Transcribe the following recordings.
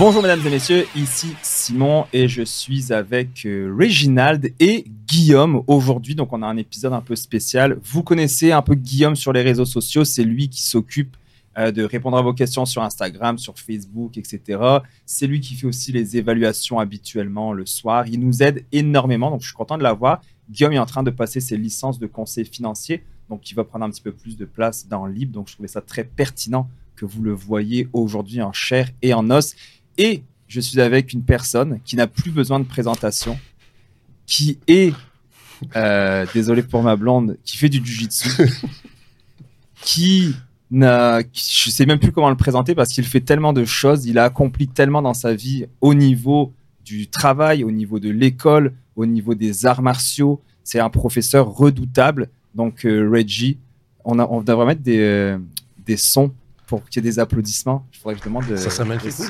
Bonjour mesdames et messieurs, ici Simon et je suis avec euh, Reginald et Guillaume aujourd'hui. Donc on a un épisode un peu spécial. Vous connaissez un peu Guillaume sur les réseaux sociaux, c'est lui qui s'occupe euh, de répondre à vos questions sur Instagram, sur Facebook, etc. C'est lui qui fait aussi les évaluations habituellement le soir. Il nous aide énormément, donc je suis content de l'avoir. Guillaume est en train de passer ses licences de conseil financier, donc il va prendre un petit peu plus de place dans Libre. Donc je trouvais ça très pertinent que vous le voyez aujourd'hui en chair et en os. Et je suis avec une personne qui n'a plus besoin de présentation, qui est, euh, désolé pour ma blonde, qui fait du jujitsu, qui n'a, je sais même plus comment le présenter parce qu'il fait tellement de choses, il a accompli tellement dans sa vie au niveau du travail, au niveau de l'école, au niveau des arts martiaux. C'est un professeur redoutable. Donc euh, Reggie, on, a, on devrait mettre des, euh, des sons pour qu'il y ait des applaudissements. Je faudrait que je demande. de- Ça ce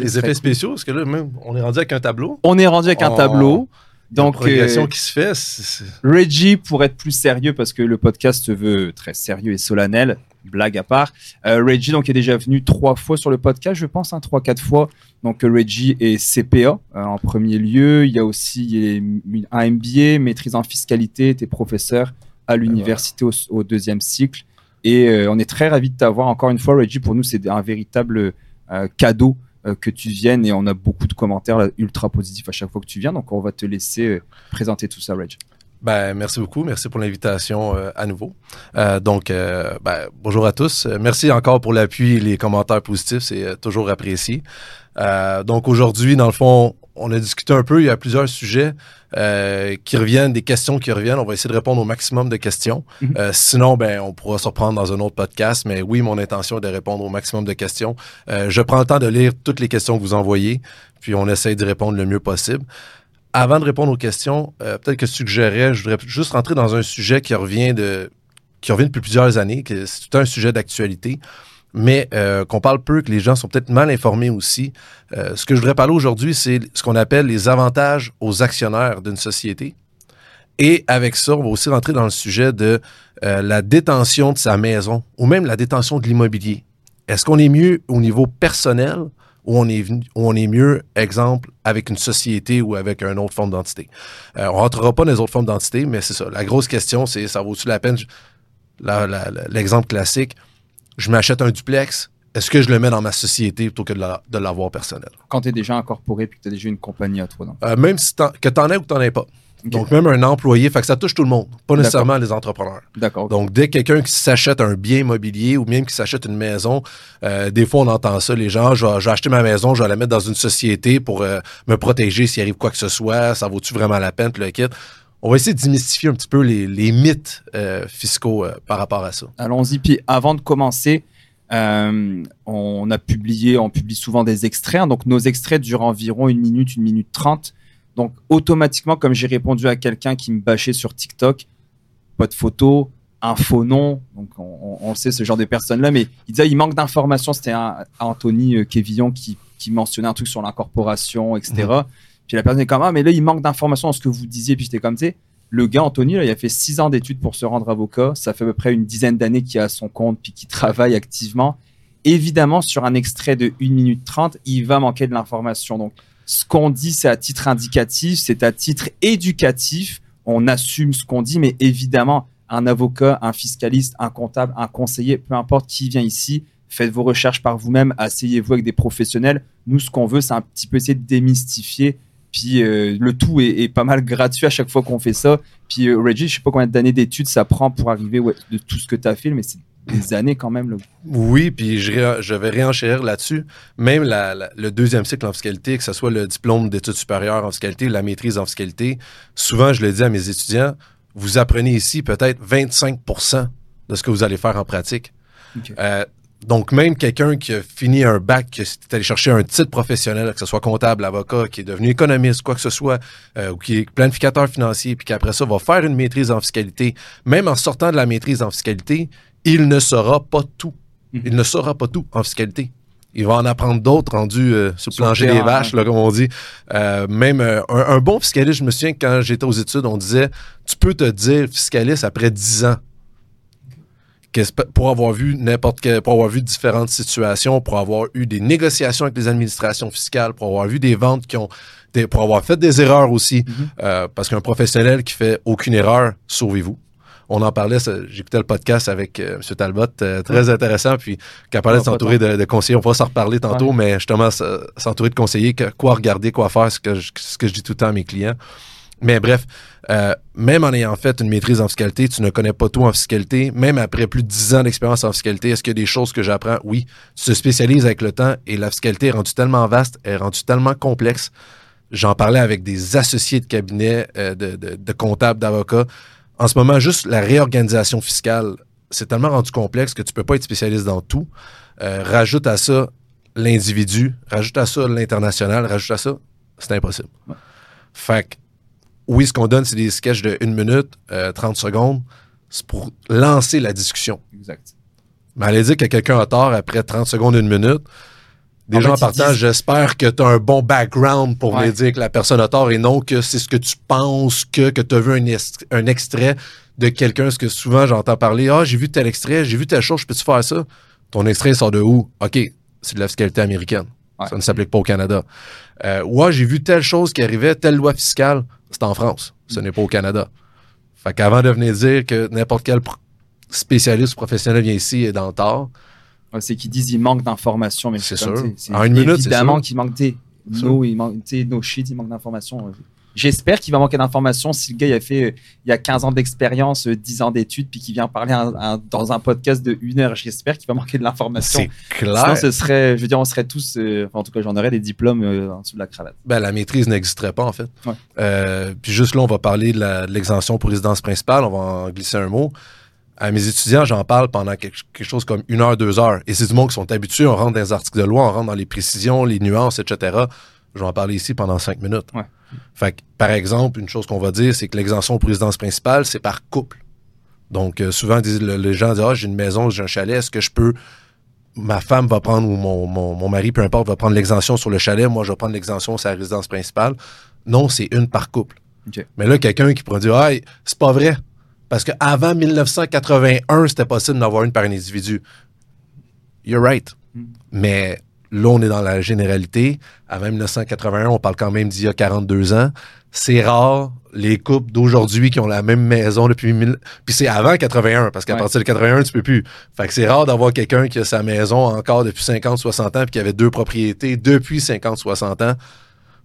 Les effets cool. spéciaux, parce que là, même, on est rendu avec un tableau. On est rendu avec un Oh. tableau. Donc, la euh, qui se fait, c'est- Reggie, pour être plus sérieux, parce que le podcast se veut très sérieux et solennel, blague à part. euh, Reggie, donc, est déjà venu trois fois sur le podcast, je pense, hein, trois, quatre fois. Donc, euh, Reggie est CPA euh, en premier lieu. Il y a aussi il un MBA, maîtrise en fiscalité, t'es professeur à l'université au, au deuxième cycle. Et euh, on est très ravis de t'avoir encore une fois, Reggie. Pour nous, c'est un véritable euh, cadeau euh, que tu viennes et on a beaucoup de commentaires ultra positifs à chaque fois que tu viens. Donc, on va te laisser présenter tout ça, Reggie. Ben, merci beaucoup. Merci pour l'invitation à nouveau. Donc, ben, bonjour à tous. Merci encore pour l'appui et les commentaires positifs. C'est toujours apprécié. Donc, aujourd'hui, dans le fond, on a discuté un peu. Il y a plusieurs sujets euh, qui reviennent, des questions qui reviennent. On va essayer de répondre au maximum de questions. Mhm. Euh, sinon, ben, on pourra se reprendre dans un autre podcast. Mais oui, mon intention est de répondre au maximum de questions. Euh, je prends le temps de lire toutes les questions que vous envoyez, puis on essaie d'y répondre le mieux possible. Avant de répondre aux questions, peut-être que je suggérerais, je voudrais juste rentrer dans un sujet qui revient de qui revient depuis plusieurs années, que c'est tout un sujet d'actualité, mais euh, qu'on parle peu, que les gens sont peut-être mal informés aussi. Euh, ce que je voudrais parler aujourd'hui, c'est ce qu'on appelle les avantages aux actionnaires d'une société. Et avec ça, on va aussi rentrer dans le sujet de euh, la détention de sa maison ou même la détention de l'immobilier. Est-ce qu'on est mieux au niveau personnel ou on est, on est mieux, exemple, avec une société ou avec une autre forme d'entité? On ne rentrera pas dans les autres formes d'entité, mais c'est ça. La grosse question, c'est ça vaut-tu la peine? L'exemple classique, je m'achète un duplex, est-ce que je le mets dans ma société plutôt que de la- de l'avoir personnel? quand tu es déjà incorporé puis que tu as déjà une compagnie à toi. Donc. Euh, même si que tu en aies ou que tu n'en aies pas. Donc, même un employé, fait que ça touche tout le monde, pas nécessairement les entrepreneurs. D'accord. Donc, dès quelqu'un qui s'achète un bien immobilier ou même qui s'achète une maison, euh, des fois, on entend ça, les gens, je vais, je vais acheter ma maison, je vais la mettre dans une société pour euh, me protéger s'il arrive quoi que ce soit, ça vaut-tu vraiment la peine, le kit. On va essayer de démystifier un petit peu les, les mythes euh, fiscaux euh, par rapport à ça. Allons-y. Puis avant de commencer, euh, on a publié, on publie souvent des extraits. hein. donc nos extraits durent environ une minute, une minute trente. Donc automatiquement, comme j'ai répondu à quelqu'un qui me bâchait sur TikTok, pas de photo, un faux nom. Donc on, sait ce genre de personnes-là, mais il disait il manque d'informations. C'était Anthony Kévillon qui, qui mentionnait un truc sur l'incorporation, etc. Puis la personne est comme ah mais là il manque d'informations dans ce que vous disiez. Puis j'étais comme tu sais. Le gars, Anthony, là, il a fait six ans d'études pour se rendre avocat. Ça fait à peu près une dizaine d'années qu'il à son compte puis qu'il travaille activement. Évidemment, sur un extrait de 1 minute 30, il va manquer de l'information. Donc, ce qu'on dit, c'est à titre indicatif, c'est à titre éducatif. On assume ce qu'on dit, mais évidemment, un avocat, un fiscaliste, un comptable, un conseiller, peu importe qui vient ici, faites vos recherches par vous-même, asseyez-vous avec des professionnels. Nous, ce qu'on veut, c'est un petit peu essayer de démystifier. Puis euh, le tout est, est pas mal gratuit à chaque fois qu'on fait ça. Puis euh, Reggie, je sais pas combien d'années d'études ça prend pour arriver ouais, de tout ce que tu as fait, mais c'est des années quand même. Là. Oui, puis je, ré- je vais réenchérir là-dessus. Même la- la- le deuxième cycle en fiscalité, que ce soit le diplôme d'études supérieures en fiscalité, la maîtrise en fiscalité, souvent je le dis à mes étudiants, vous apprenez ici peut-être 25% de ce que vous allez faire en pratique. Euh, donc, même quelqu'un qui a fini un bac, qui est allé chercher un titre professionnel, que ce soit comptable, avocat, qui est devenu économiste, quoi que ce soit, euh, ou qui est planificateur financier, puis qu'après ça va faire une maîtrise en fiscalité, même en sortant de la maîtrise en fiscalité, il ne saura pas tout. Mhm. Il ne saura pas tout en fiscalité. Il va en apprendre d'autres rendus euh, sur le plancher des vaches, là, comme on dit. Euh, même euh, un, un bon fiscaliste, je me souviens que quand j'étais aux études, on disait tu peux te dire fiscaliste après 10 ans. Pour avoir vu n'importe quel, pour avoir vu différentes situations, pour avoir eu des négociations avec les administrations fiscales, pour avoir vu des ventes qui ont, pour avoir fait des erreurs aussi, mm-hmm. euh, parce qu'un professionnel qui fait aucune erreur, sauvez-vous. On en parlait, j'écoutais le podcast avec euh, M. Talbot, euh, très intéressant, puis qui parlait de s'entourer de, conseillers. On va s'en reparler tantôt, mais justement, s'entourer de conseillers, quoi regarder, quoi faire, ce que, ce que je dis tout le temps à mes clients. Mais bref, euh, même en ayant fait une maîtrise en fiscalité, tu ne connais pas tout en fiscalité. Même après plus de dix ans d'expérience en fiscalité, est-ce qu'il y a des choses que j'apprends? Oui. Tu te spécialises avec le temps et la fiscalité est rendue tellement vaste, est rendue tellement complexe. J'en parlais avec des associés de cabinet, euh, de, de, comptables, d'avocats. En ce moment, juste la réorganisation fiscale, c'est tellement rendu complexe que tu peux pas être spécialiste dans tout. Euh, rajoute à ça l'individu, rajoute à ça l'international, rajoute à ça, c'est impossible. Fait que oui, ce qu'on donne, c'est des sketchs de 1 minute, 30 euh, secondes. C'est pour lancer la discussion. Exact. Mais allez dire que quelqu'un a tort après 30 secondes, 1 minute. Déjà, en, partant, j'espère que tu as un bon background pour me dire que la personne a tort et non que c'est ce que tu penses que, que tu as vu un, un, extrait de quelqu'un. Parce que souvent, j'entends parler Ah, j'ai vu tel extrait, j'ai vu telle chose, je peux-tu faire ça? Ton extrait sort de où? OK, c'est de la fiscalité américaine. Ça ne s'applique pas au Canada. Euh, ouais, j'ai vu telle chose qui arrivait, telle loi fiscale c'est en France. Ce n'est pas au Canada. Fait qu'avant de venir dire que n'importe quel spécialiste professionnel vient ici et dans le tort. c'est qu'ils disent qu'il manque d'informations, mais c'est sûr. En une minute, évidemment qu'il manque des nos, il manque, nos shit, il manque d'informations. J'espère qu'il va manquer d'informations si le gars il a fait euh, il y a 15 ans d'expérience, 10 euh, ans d'études, puis qu'il vient parler dans un podcast de une heure. J'espère qu'il va manquer de l'information. C'est clair. Sinon, ce serait, je veux dire, on serait tous, euh, en tout cas, j'en aurais des diplômes en dessous de la cravate. Ben, la maîtrise n'existerait pas, en fait. puis juste là, on va parler de l'exemption pour résidence principale. On va en glisser un mot. À mes étudiants, j'en parle pendant quelque, chose comme une heure, deux heures. Et c'est du monde qui sont habitués. On rentre dans les articles de loi, on rentre dans les précisions, les nuances, etc. Je vais en parler ici pendant cinq minutes. Fait que, par exemple, une chose qu'on va dire, c'est que l'exemption pour résidence principale, c'est par couple. Donc, euh, souvent, les gens disent Ah, j'ai une maison, j'ai un chalet, est-ce que je peux. Ma femme va prendre, ou mon, mon, mari, peu importe, va prendre l'exemption sur le chalet, moi, je vais prendre l'exemption sur la résidence principale. Non, c'est une par couple. Mais là, quelqu'un qui pourrait dire Ah, c'est pas vrai. Parce qu'avant 1981, c'était possible d'avoir une par un individu. You're right. Hmm. Mais Là, on est dans la généralité. Avant 1981, on parle quand même d'il y a 42 ans. C'est rare, les couples d'aujourd'hui qui ont la même maison depuis... Mille... Puis c'est avant 81, parce qu'à partir de 81, tu peux plus. Fait que c'est rare d'avoir quelqu'un qui a sa maison encore depuis 50, 60 ans, puis qui avait deux propriétés depuis 50, 60 ans.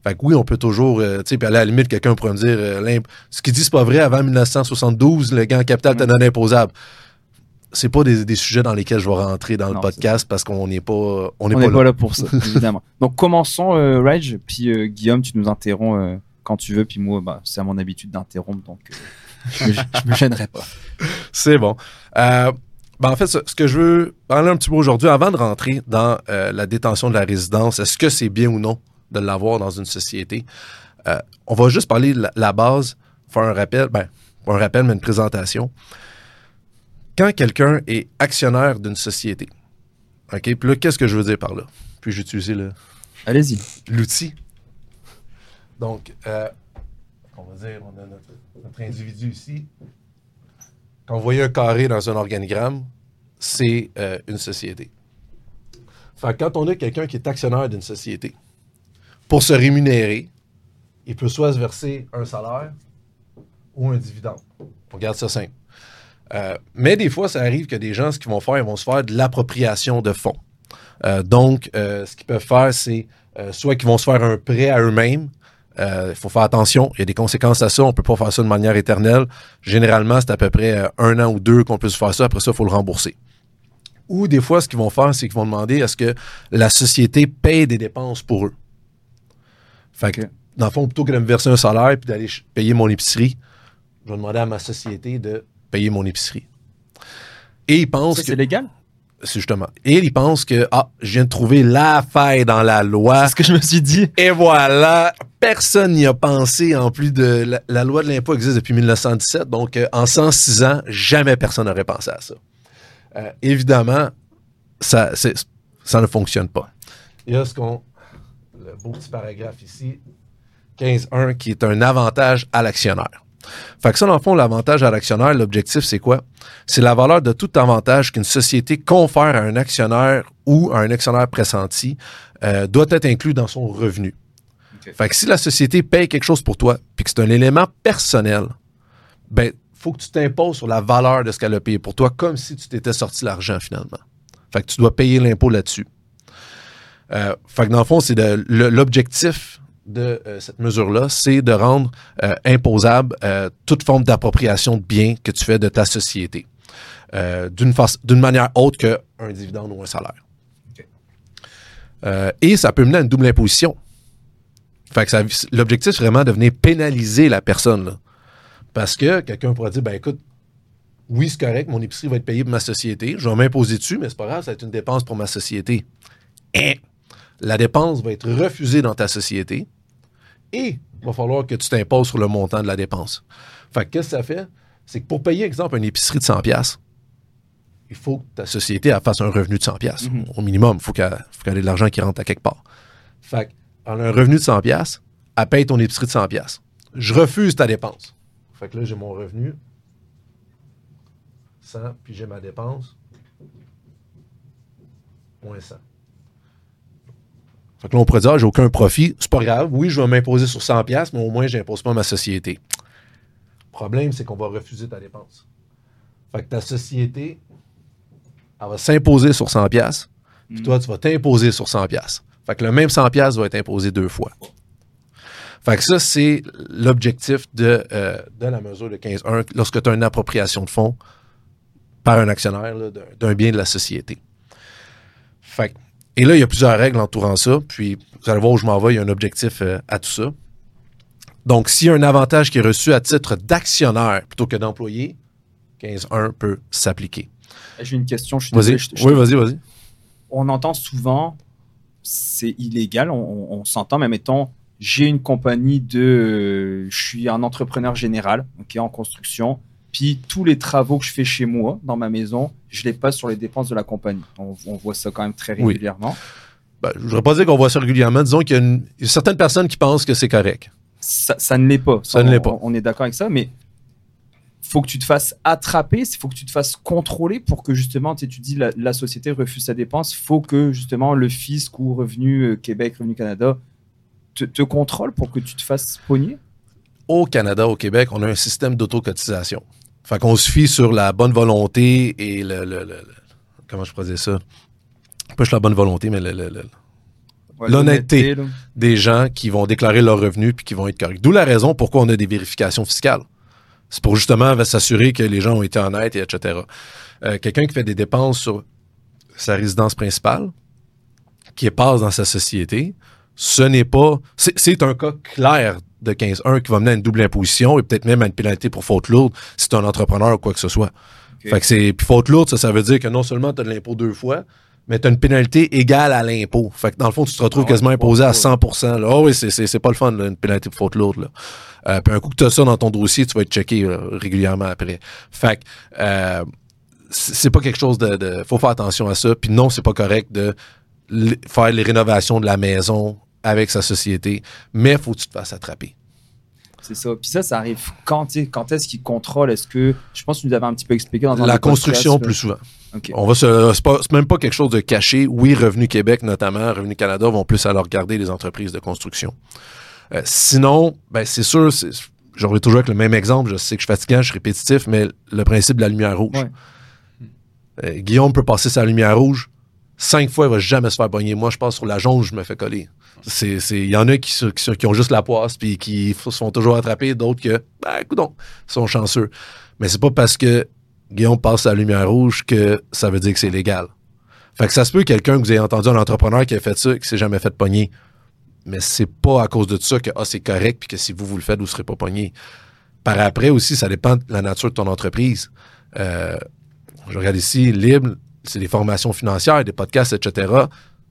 Fait que oui, on peut toujours, euh, tu sais, puis à la limite, quelqu'un pourrait me dire, euh, ce qu'il dit, c'est pas vrai, avant 1972, le gain capital était non imposable c'est pas des, sujets dans lesquels je vais rentrer dans le podcast parce qu'on n'est pas on n'est pas, là. pour ça évidemment. Donc commençons euh, Rage puis euh, Guillaume tu nous interromps euh, quand tu veux puis moi bah, c'est à mon habitude d'interrompre donc je, me, me gênerai pas. C'est bon. Ben, en fait, ce, que je veux parler un petit peu aujourd'hui, avant de rentrer dans la détention de la résidence, est-ce que c'est bien ou non de l'avoir dans une société? on va juste parler de la, base, faire un rappel, ben, pas un rappel, mais une présentation quand quelqu'un est actionnaire d'une société, OK, puis là, qu'est-ce que je veux dire par là? Puis j'utilise le. Allez-y. L'outil. Donc, euh, on va dire, on a notre, individu ici. Quand vous voyez un carré dans un organigramme, c'est euh, une société. Fait quand on a quelqu'un qui est actionnaire d'une société, pour se rémunérer, il peut soit se verser un salaire ou un dividende. On garde ça simple. Euh, mais des fois, ça arrive que des gens, ce qu'ils vont faire, ils vont se faire de l'appropriation de fonds. Euh, donc, euh, ce qu'ils peuvent faire, c'est soit qu'ils vont se faire un prêt à eux-mêmes. Il faut faire attention, il y a des conséquences à ça. On ne peut pas faire ça de manière éternelle. Généralement, c'est à peu près un an ou deux qu'on peut se faire ça. Après ça, il faut le rembourser. Ou des fois, ce qu'ils vont faire, c'est qu'ils vont demander à ce que la société paye des dépenses pour eux. Fait que, dans le fond, plutôt que de me verser un salaire et d'aller payer mon épicerie, je vais demander à ma société de payer mon épicerie. Et il pense que. C'est légal? C'est justement. Et il pense que, ah, je viens de trouver la faille dans la loi. C'est ce que je me suis dit. Et voilà. Personne n'y a pensé en plus de. La, loi de l'impôt existe depuis 1917. Donc, euh, en 106 ans, jamais personne n'aurait pensé à ça. Euh, évidemment, ça, ça ne fonctionne pas. Il y a ce qu'on. Le beau petit paragraphe ici. 15.1 qui est un avantage à l'actionnaire. Fait que ça, dans le fond, l'avantage à l'actionnaire, l'objectif, c'est quoi? C'est la valeur de tout avantage qu'une société confère à un actionnaire ou à un actionnaire pressenti euh, doit être inclus dans son revenu. Ok. Fait que si la société paye quelque chose pour toi, puis que c'est un élément personnel, ben, faut que tu t'imposes sur la valeur de ce qu'elle a payé pour toi, comme si tu t'étais sorti l'argent finalement. Fait que tu dois payer l'impôt là-dessus. Euh, fait que dans le fond, c'est l'objectif de euh, cette mesure-là, c'est de rendre euh, imposable euh, toute forme d'appropriation de biens que tu fais de ta société, d'une d'une manière autre qu'un dividende ou un salaire. Et ça peut mener à une double imposition. Fait que ça- l'objectif, c'est vraiment de venir pénaliser la personne. là. Parce que quelqu'un pourrait dire, ben écoute, oui, c'est correct, mon épicerie va être payée pour ma société, je vais m'imposer dessus, mais c'est pas grave, ça va être une dépense pour ma société. Et la dépense va être refusée dans ta société et il va falloir que tu t'imposes sur le montant de la dépense. Fait que qu'est-ce que ça fait? C'est que pour payer, exemple, une épicerie de 100$, piastres, il faut que ta société elle, fasse un revenu de 100$. piastres. Mhm. Au minimum, il faut qu'elle ait de l'argent qui rentre à quelque part. Fait qu'elle a un revenu de 100$, piastres, elle paye ton épicerie de 100$. piastres. Je refuse ta dépense. Fait que là, j'ai mon revenu. 100, puis j'ai ma dépense. Moins 100. Fait que là, on pourrait dire, ah, j'ai aucun profit. C'est pas grave. Oui, je vais m'imposer sur 100$, piastres, mais au moins, je n'impose pas ma société. Le problème, c'est qu'on va refuser ta dépense. Fait que ta société, elle va s'imposer sur 100$, piastres, puis toi, tu vas t'imposer sur 100$. piastres. Fait que le même 100$ piastres va être imposé deux fois. Fait que ça, c'est l'objectif de, euh, de la mesure de 15.1 lorsque tu as une appropriation de fonds par un actionnaire d'un bien de la société. Fait que- et là, il y a plusieurs règles entourant ça. Puis, vous allez voir où je m'en vais, il y a un objectif euh, à tout ça. Donc, s'il y a un avantage qui est reçu à titre d'actionnaire plutôt que d'employé, 15.1 peut s'appliquer. J'ai une question. Je suis Vas-y. désolé, je te- je Oui, vas-y, vas-y. on entend souvent, c'est illégal, on, on- on s'entend, mais mettons, j'ai une compagnie de. je suis un entrepreneur général, ok, en construction, puis tous les travaux que je fais chez moi, dans ma maison, je les passe sur les dépenses de la compagnie. On, on voit ça quand même très Oui. régulièrement. Ben, je ne voudrais pas dire qu'on voit ça régulièrement. Disons qu'il y a, y certaines personnes qui pensent que c'est correct. Ça, ça ne l'est pas. Ça ne on- l'est pas. On, on est d'accord avec ça, mais faut que tu te fasses attraper, il faut que tu te fasses contrôler pour que justement, tu dis la, la société refuse sa dépense, faut que justement le fisc ou Revenu euh, Québec, Revenu Canada te, te contrôle pour que tu te fasses pogner. Au Canada, au Québec, on a un système d'autocotisation. Fait qu'on se fie sur la bonne volonté et le. le- le- le- comment je pourrais dire ça? Pas juste la bonne volonté, mais Ouais, L'honnêteté. des gens qui vont déclarer leurs revenus puis qui vont être corrects. D'où la raison pourquoi on a des vérifications fiscales. C'est pour justement s'assurer que les gens ont été honnêtes et etc. Euh, Quelqu'un qui fait des dépenses sur sa résidence principale, qui passe dans sa société, ce n'est pas. C'est un cas clair de 15-1 qui va mener à une double imposition et peut-être même à une pénalité pour faute lourde si tu es un entrepreneur ou quoi que ce soit. Ok. Fait que c'est. Puis faute lourde, ça, ça veut dire que non seulement tu as de l'impôt deux fois, mais tu as une pénalité égale à l'impôt. Fait que dans le fond, tu te retrouves Ah quasiment imposé à cool. 100 là. Ah oui, c'est- pas le fun, là, une pénalité pour faute lourde. Là. Euh, puis un coup que tu as ça dans ton dossier, tu vas être checké là, régulièrement après. Fait que euh, c'est pas quelque chose de, de. faut faire attention à ça. Puis non, c'est pas correct de faire les rénovations de la maison avec sa société, mais faut que tu te fasses attraper. C'est ça. Puis ça, ça arrive quand, quand est-ce qu'ils contrôlent Est-ce que. Je pense que tu nous avais un petit peu expliqué dans un La construction là. plus souvent. Ok. On va se, c'est, même pas quelque chose de caché. Oui, Revenu Québec notamment, Revenu Canada vont plus aller regarder les entreprises de construction. Euh, sinon, ben c'est sûr, c'est, j'en reviens toujours avec le même exemple. Je sais que je suis fatigant, je suis répétitif, mais le principe de la lumière rouge. Ouais. Euh, Guillaume peut passer sa lumière rouge. Cinq fois, il va jamais se faire pogner. Moi, je passe sur la jaune, je me fais coller. Il y en a qui, qui, ont juste la poisse puis qui se font toujours attraper, d'autres que, ben, coudonc, sont chanceux. Mais c'est pas parce que Guillaume passe sa lumière rouge que ça veut dire que c'est légal. Fait que ça se peut quelqu'un que vous ayez entendu un entrepreneur qui a fait ça, qui s'est jamais fait pogner. Mais c'est pas à cause de ça que ah, c'est correct puis que si vous vous le faites, vous serez pas pogné. Par après aussi, ça dépend de la nature de ton entreprise. Euh, je regarde ici, libre, c'est des formations financières, des podcasts, etc.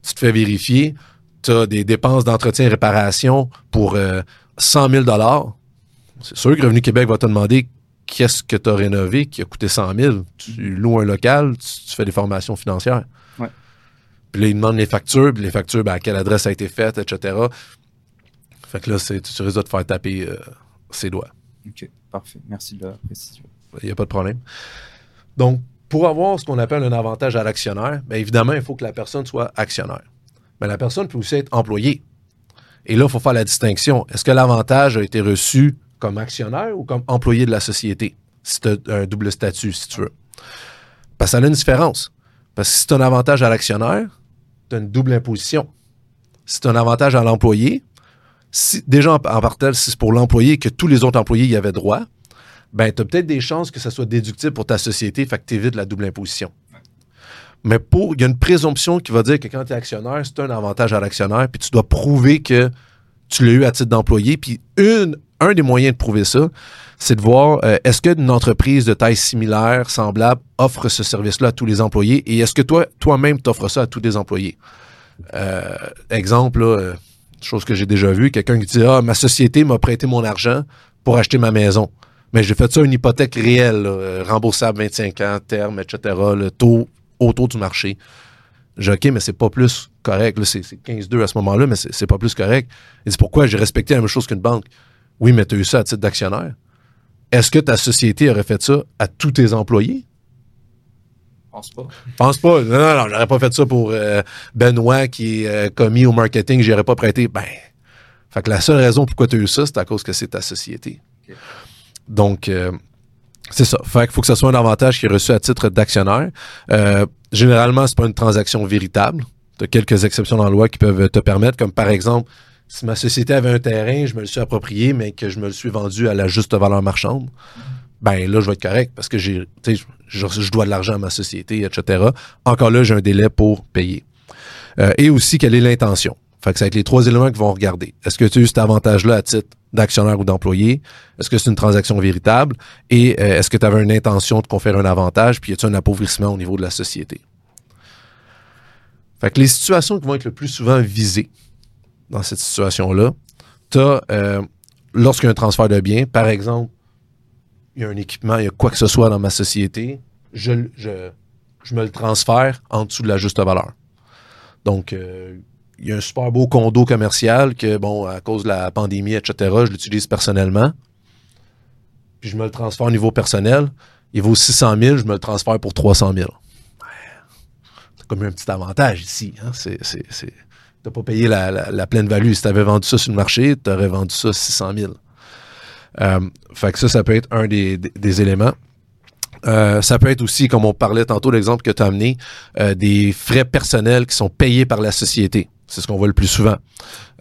Tu te fais vérifier, tu as des dépenses d'entretien et réparation pour euh, 100 000 C'est sûr que Revenu Québec va te demander qu'est-ce que tu as rénové qui a coûté 100 000. Tu loues un local, tu, tu fais des formations financières. Ouais. Puis là, ils demandent les factures, puis les factures, ben, à quelle adresse ça a été faite, etc. Fait que là, c'est- tu risques de te faire taper euh, ses doigts. Ok. parfait. Merci de la précision. Il n'y a pas de problème. Donc, pour avoir ce qu'on appelle un avantage à l'actionnaire, bien évidemment, il faut que la personne soit actionnaire. Mais la personne peut aussi être employée. Et là, il faut faire la distinction. Est-ce que l'avantage a été reçu comme actionnaire ou comme employé de la société? Si tu as un double statut, si tu veux. Parce que ça a une différence. Parce que si tu un avantage à l'actionnaire, tu as une double imposition. Si tu un avantage à l'employé, déjà en, partant, si c'est pour l'employé que tous les autres employés y avaient droit, ben, tu as peut-être des chances que ça soit déductible pour ta société, fait que tu évites la double imposition. Mais il y a une présomption qui va dire que quand tu es actionnaire, c'est un avantage à l'actionnaire, puis tu dois prouver que tu l'as eu à titre d'employé. Puis une, un des moyens de prouver ça, c'est de voir euh, est-ce qu'une entreprise de taille similaire, semblable, offre ce service-là à tous les employés et est-ce que toi, toi-même, t'offres ça à tous les employés? Euh, exemple, euh, chose que j'ai déjà vue, quelqu'un qui dit Ah, ma société m'a prêté mon argent pour acheter ma maison. Mais j'ai fait ça une hypothèque réelle, remboursable 25 ans, terme, etc., le taux autour du marché. J'ai OK, mais c'est pas plus correct. c'est 15-2 à ce moment-là, mais c'est pas plus correct. Et c'est pourquoi j'ai respecté la même chose qu'une banque? Oui, mais tu as eu ça à titre d'actionnaire. Est-ce que ta société aurait fait ça à tous tes employés? Pense pas. Pense pas. Non, non, non, j'aurais pas fait ça pour euh, Benoît qui est euh, commis au marketing, j'aurais pas prêté. Ben, fait que la seule raison pourquoi tu as eu ça, c'est à cause que c'est ta société. Donc, euh, c'est ça. Fait qu'il faut que ce soit un avantage qui est reçu à titre d'actionnaire. Euh, généralement, c'est pas une transaction véritable. Tu quelques exceptions dans la loi qui peuvent te permettre, comme par exemple, si ma société avait un terrain, je me le suis approprié, mais que je me le suis vendu à la juste valeur marchande, ben là, je vais être correct parce que j'ai, je, je dois de l'argent à ma société, etc. Encore là, j'ai un délai pour payer. Euh, et aussi, quelle est l'intention? Fait que ça va être les trois éléments qu'ils vont regarder. Est-ce que tu as eu cet avantage-là à titre d'actionnaire ou d'employé? Est-ce que c'est une transaction véritable? Et euh, est-ce que tu avais une intention de conférer un avantage? Puis y a-t-il un appauvrissement au niveau de la société? Fait que les situations qui vont être le plus souvent visées dans cette situation-là, tu as, euh, lorsqu'il y a un transfert de biens, par exemple, il y a un équipement, il y a quoi que ce soit dans ma société, je, je, je me le transfère en dessous de la juste valeur. Donc, euh, il y a un super beau condo commercial que, bon, à cause de la pandémie, etc., je l'utilise personnellement. Puis je me le transfère au niveau personnel. Il vaut 600 000, je me le transfère pour 300 000. C'est comme un petit avantage ici. Hein? C'est, n'as pas payé la, pleine value. Si tu avais vendu ça sur le marché, tu aurais vendu ça 600 000. Euh, fait que ça, ça peut être un des, éléments. Euh, ça peut être aussi, comme on parlait tantôt, l'exemple que tu as amené, euh, des frais personnels qui sont payés par la société. C'est ce qu'on voit le plus souvent.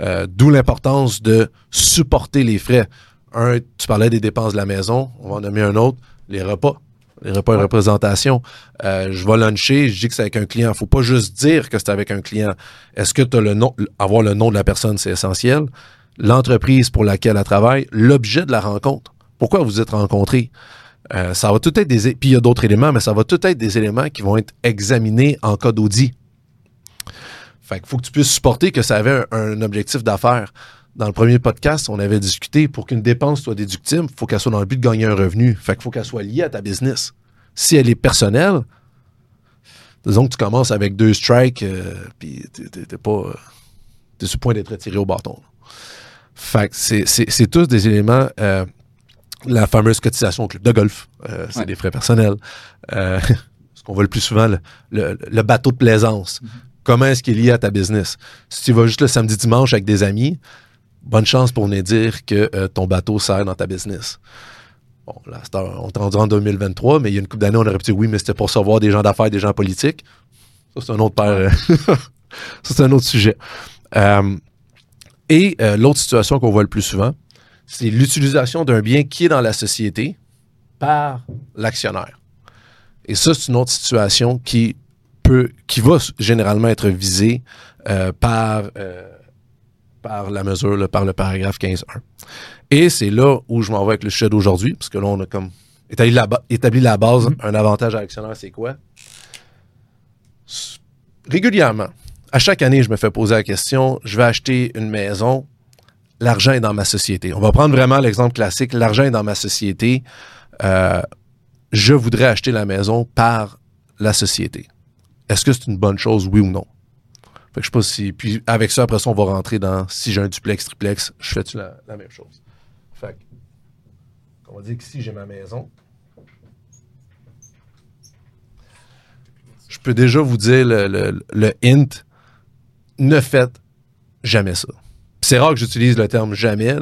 Euh, d'où l'importance de supporter les frais. Un, tu parlais des dépenses de la maison, on va en nommer un autre, les repas. Les repas et représentation. Euh, je vais luncher, je dis que c'est avec un client. Il faut pas juste dire que c'est avec un client. Est-ce que tu as le nom, avoir le nom de la personne, c'est essentiel. L'entreprise pour laquelle elle travaille, l'objet de la rencontre. Pourquoi vous êtes rencontrés? Euh, ça va tout être des. Puis il y a d'autres éléments, mais ça va tout être des éléments qui vont être examinés en cas d'audit. Fait qu'il faut que tu puisses supporter que ça avait un, objectif d'affaires. Dans le premier podcast, on avait discuté pour qu'une dépense soit déductible, il faut qu'elle soit dans le but de gagner un revenu. Fait qu'il faut qu'elle soit liée à ta business. Si elle est personnelle, disons que tu commences avec deux strikes, euh, puis t'es pas. Euh, t'es sur le point d'être retiré au bâton. Fait que c'est tous des éléments. Euh, la fameuse cotisation au club de golf, c'est des frais personnels. ce qu'on voit le plus souvent, le, bateau de plaisance. Mm-hmm comment est-ce qu'il est lié à ta business? Si tu vas juste le samedi dimanche avec des amis, bonne chance pour venir dire que euh, ton bateau sert dans ta business. Bon, là, on est rendu en 2023, mais il y a une couple d'années, on aurait pu dire oui, mais c'était pour savoir des gens d'affaires, des gens politiques. Ça, c'est un autre euh, ça, c'est un autre sujet. Euh, et l'autre situation qu'on voit le plus souvent, c'est l'utilisation d'un bien qui est dans la société par l'actionnaire. Et ça, c'est une autre situation qui qui va généralement être visé euh, par, euh, par la mesure, par le paragraphe 15.1. Et c'est là où je m'en vais avec le sujet d'aujourd'hui, parce que là, on a comme établi la, établi la base. Mm-hmm. Un avantage à l'actionnaire, c'est quoi? Régulièrement, à chaque année, je me fais poser la question, je vais acheter une maison, l'argent est dans ma société. On va prendre vraiment l'exemple classique, l'argent est dans ma société, euh, je voudrais acheter la maison par la société. Est-ce que c'est une bonne chose, oui ou non? Fait que je sais pas si. Puis avec ça, après ça, on va rentrer dans si j'ai un duplex, triplex, je fais-tu la, même chose? Fait on va dire qu'ici, j'ai ma maison. Je peux déjà vous dire le, le, le hint. Ne faites jamais ça. C'est rare que j'utilise le terme jamais,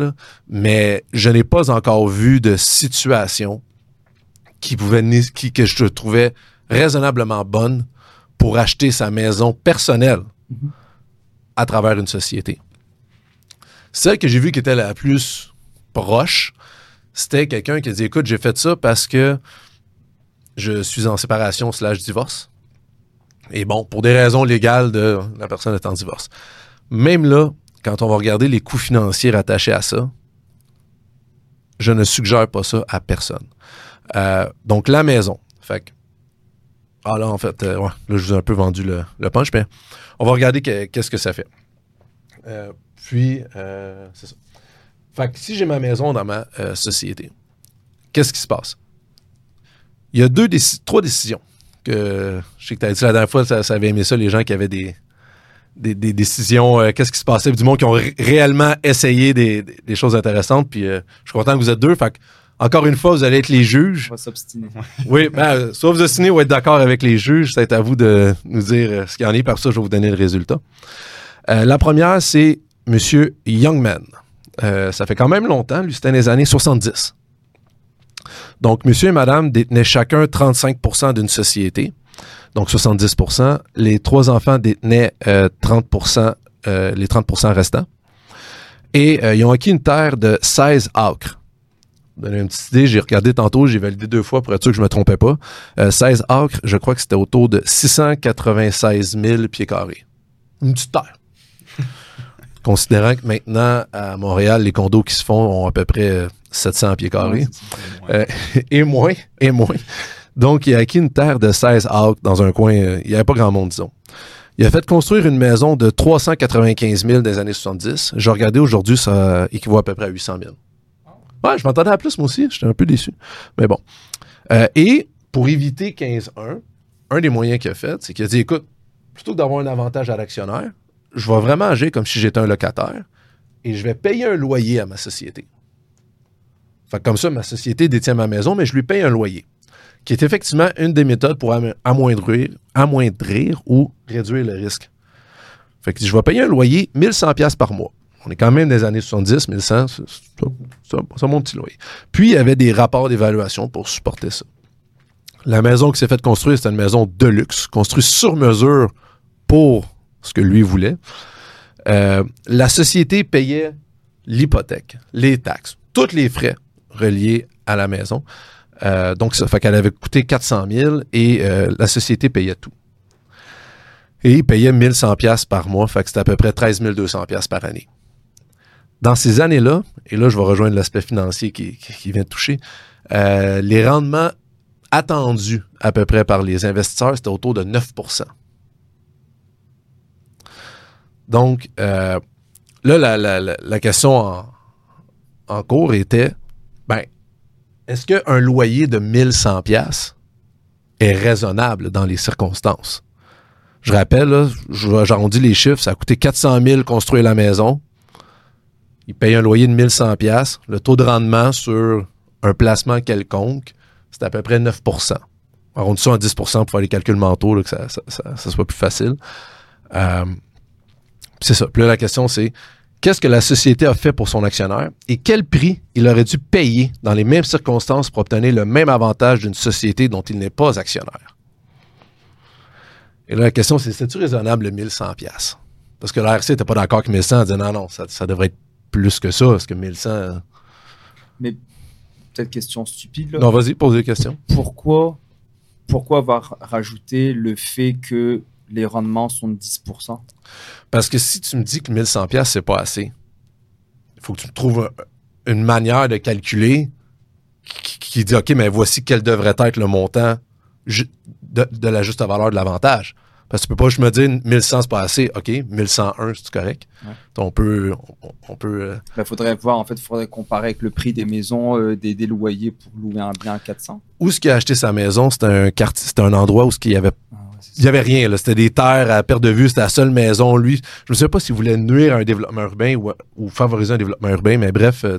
mais je n'ai pas encore vu de situation qui pouvait qui, que je trouvais raisonnablement bonne pour acheter sa maison personnelle à travers une société. Celle que j'ai vue qui était la plus proche, c'était quelqu'un qui a dit Écoute, j'ai fait ça parce que je suis en séparation slash divorce. Et bon, pour des raisons légales de la personne est en divorce. Même là, quand on va regarder les coûts financiers attachés à ça, je ne suggère pas ça à personne. Euh, donc, la maison. Fait que, ah là, en fait, euh, ouais, là, je vous ai un peu vendu le, le punch, mais on va regarder qu'est-ce que ça fait. Euh, puis, c'est ça. Fait que si j'ai ma maison dans ma société, qu'est-ce qui se passe? Il y a deux, trois décisions que je sais que tu as dit la dernière fois, ça, avait aimé ça, les gens qui avaient des, décisions, euh, qu'est-ce qui se passait, du monde qui ont réellement essayé des, choses intéressantes. Puis euh, je suis content que vous êtes deux. Fait encore une fois, vous allez être les juges. On va s'obstiner. oui, ben, soit vous obstinez ou être d'accord avec les juges. C'est à vous de nous dire euh, ce qu'il y en est. Par ça, je vais vous donner le résultat. la première, c'est M. Youngman. ça fait quand même longtemps. Lui, c'était les années 70. Donc, monsieur et madame détenaient chacun 35% d'une société donc 70% Les trois enfants détenaient 30% euh, euh, les 30% restants. Et euh, ils ont acquis une terre de 16 acres. Donner une petite idée, j'ai regardé tantôt, j'ai validé deux fois pour être sûr que je ne me trompais pas. 16 acres, je crois que c'était autour de 696 000 pieds carrés. Une petite terre. Considérant que maintenant, à Montréal, les condos qui se font ont à peu près 700 pieds carrés. et moins, et moins. Donc, il a acquis une terre de 16 acres dans un coin, euh, il n'y avait pas grand monde, disons. Il a fait construire une maison de 395 000 des années 70. J'ai regardé aujourd'hui, ça équivaut à peu près à 800 000. Ouais, je m'entendais à plus, moi aussi. J'étais un peu déçu. Mais bon. Euh, et pour éviter 15-1, un des moyens qu'il a fait, c'est qu'il a dit écoute, plutôt que d'avoir un avantage à l'actionnaire, je vais vraiment agir comme si j'étais un locataire et je vais payer un loyer à ma société. Fait comme ça, ma société détient ma maison, mais je lui paye un loyer qui est effectivement une des méthodes pour amoindrir, amoindrir ou réduire le risque. Je vais payer un loyer 1100 pièces par mois. On est quand même des années 70, 1100, c'est mon petit loyer. Puis, il y avait des rapports d'évaluation pour supporter ça. La maison qui s'est faite construire, c'était une maison de luxe, construite sur mesure pour ce que lui voulait. Euh, la société payait l'hypothèque, les taxes, tous les frais reliés à la maison. Euh, donc, ça fait qu'elle avait coûté 400 000 et euh, la société payait tout. Et il payait 1100 pièces par mois, fait que c'était à peu près 13 200 pièces par année. Dans ces années-là, et là, je vais rejoindre l'aspect financier qui, vient de toucher, euh, les rendements attendus à peu près par les investisseurs, c'était autour de 9% Donc, là, la, question en, en cours était, ben, est-ce qu'un loyer de 1100 pièces est raisonnable dans les circonstances? Je rappelle, j'arrondis les chiffres, ça a coûté 400 000 construire la maison. Il paye un loyer de 1100 pièces. Le taux de rendement sur un placement quelconque, c'est à peu près 9% Arrondis ça à 10% pour faire les calculs mentaux, que ça, soit plus facile. Euh, c'est ça. Puis là, la question, c'est qu'est-ce que la société a fait pour son actionnaire et quel prix il aurait dû payer dans les mêmes circonstances pour obtenir le même avantage d'une société dont il n'est pas actionnaire? Et là, la question, c'est, c'est-tu raisonnable le 1100 pièces Parce que l'ARC n'était pas d'accord avec 1100, elle disait non, non, ça, devrait être plus que ça, parce que 1100... Mais peut-être question stupide. Là. Non, vas-y, pose des questions. Pourquoi, pourquoi avoir rajouté le fait que les rendements sont de 10%? Parce que si tu me dis que 1100 pièces c'est pas assez, il faut que tu trouves une manière de calculer qui, dit OK, mais voici quel devrait être le montant de, la juste valeur de l'avantage. Parce que tu peux pas je me dire 1100 c'est pas assez, OK, 1101 c'est correct. On peut on, peut Il euh, ben, faudrait voir en fait, il faudrait comparer avec le prix des maisons euh, des, loyers pour louer un bien à 400. Où ce qui a acheté sa maison, c'était un quartier, c'était un endroit où ce qu'il y avait ah il n'y avait rien. Là. C'était des terres à perte de vue. C'était la seule maison. Lui, je ne sais pas s'il voulait nuire à un développement urbain ou, favoriser un développement urbain, mais bref, euh,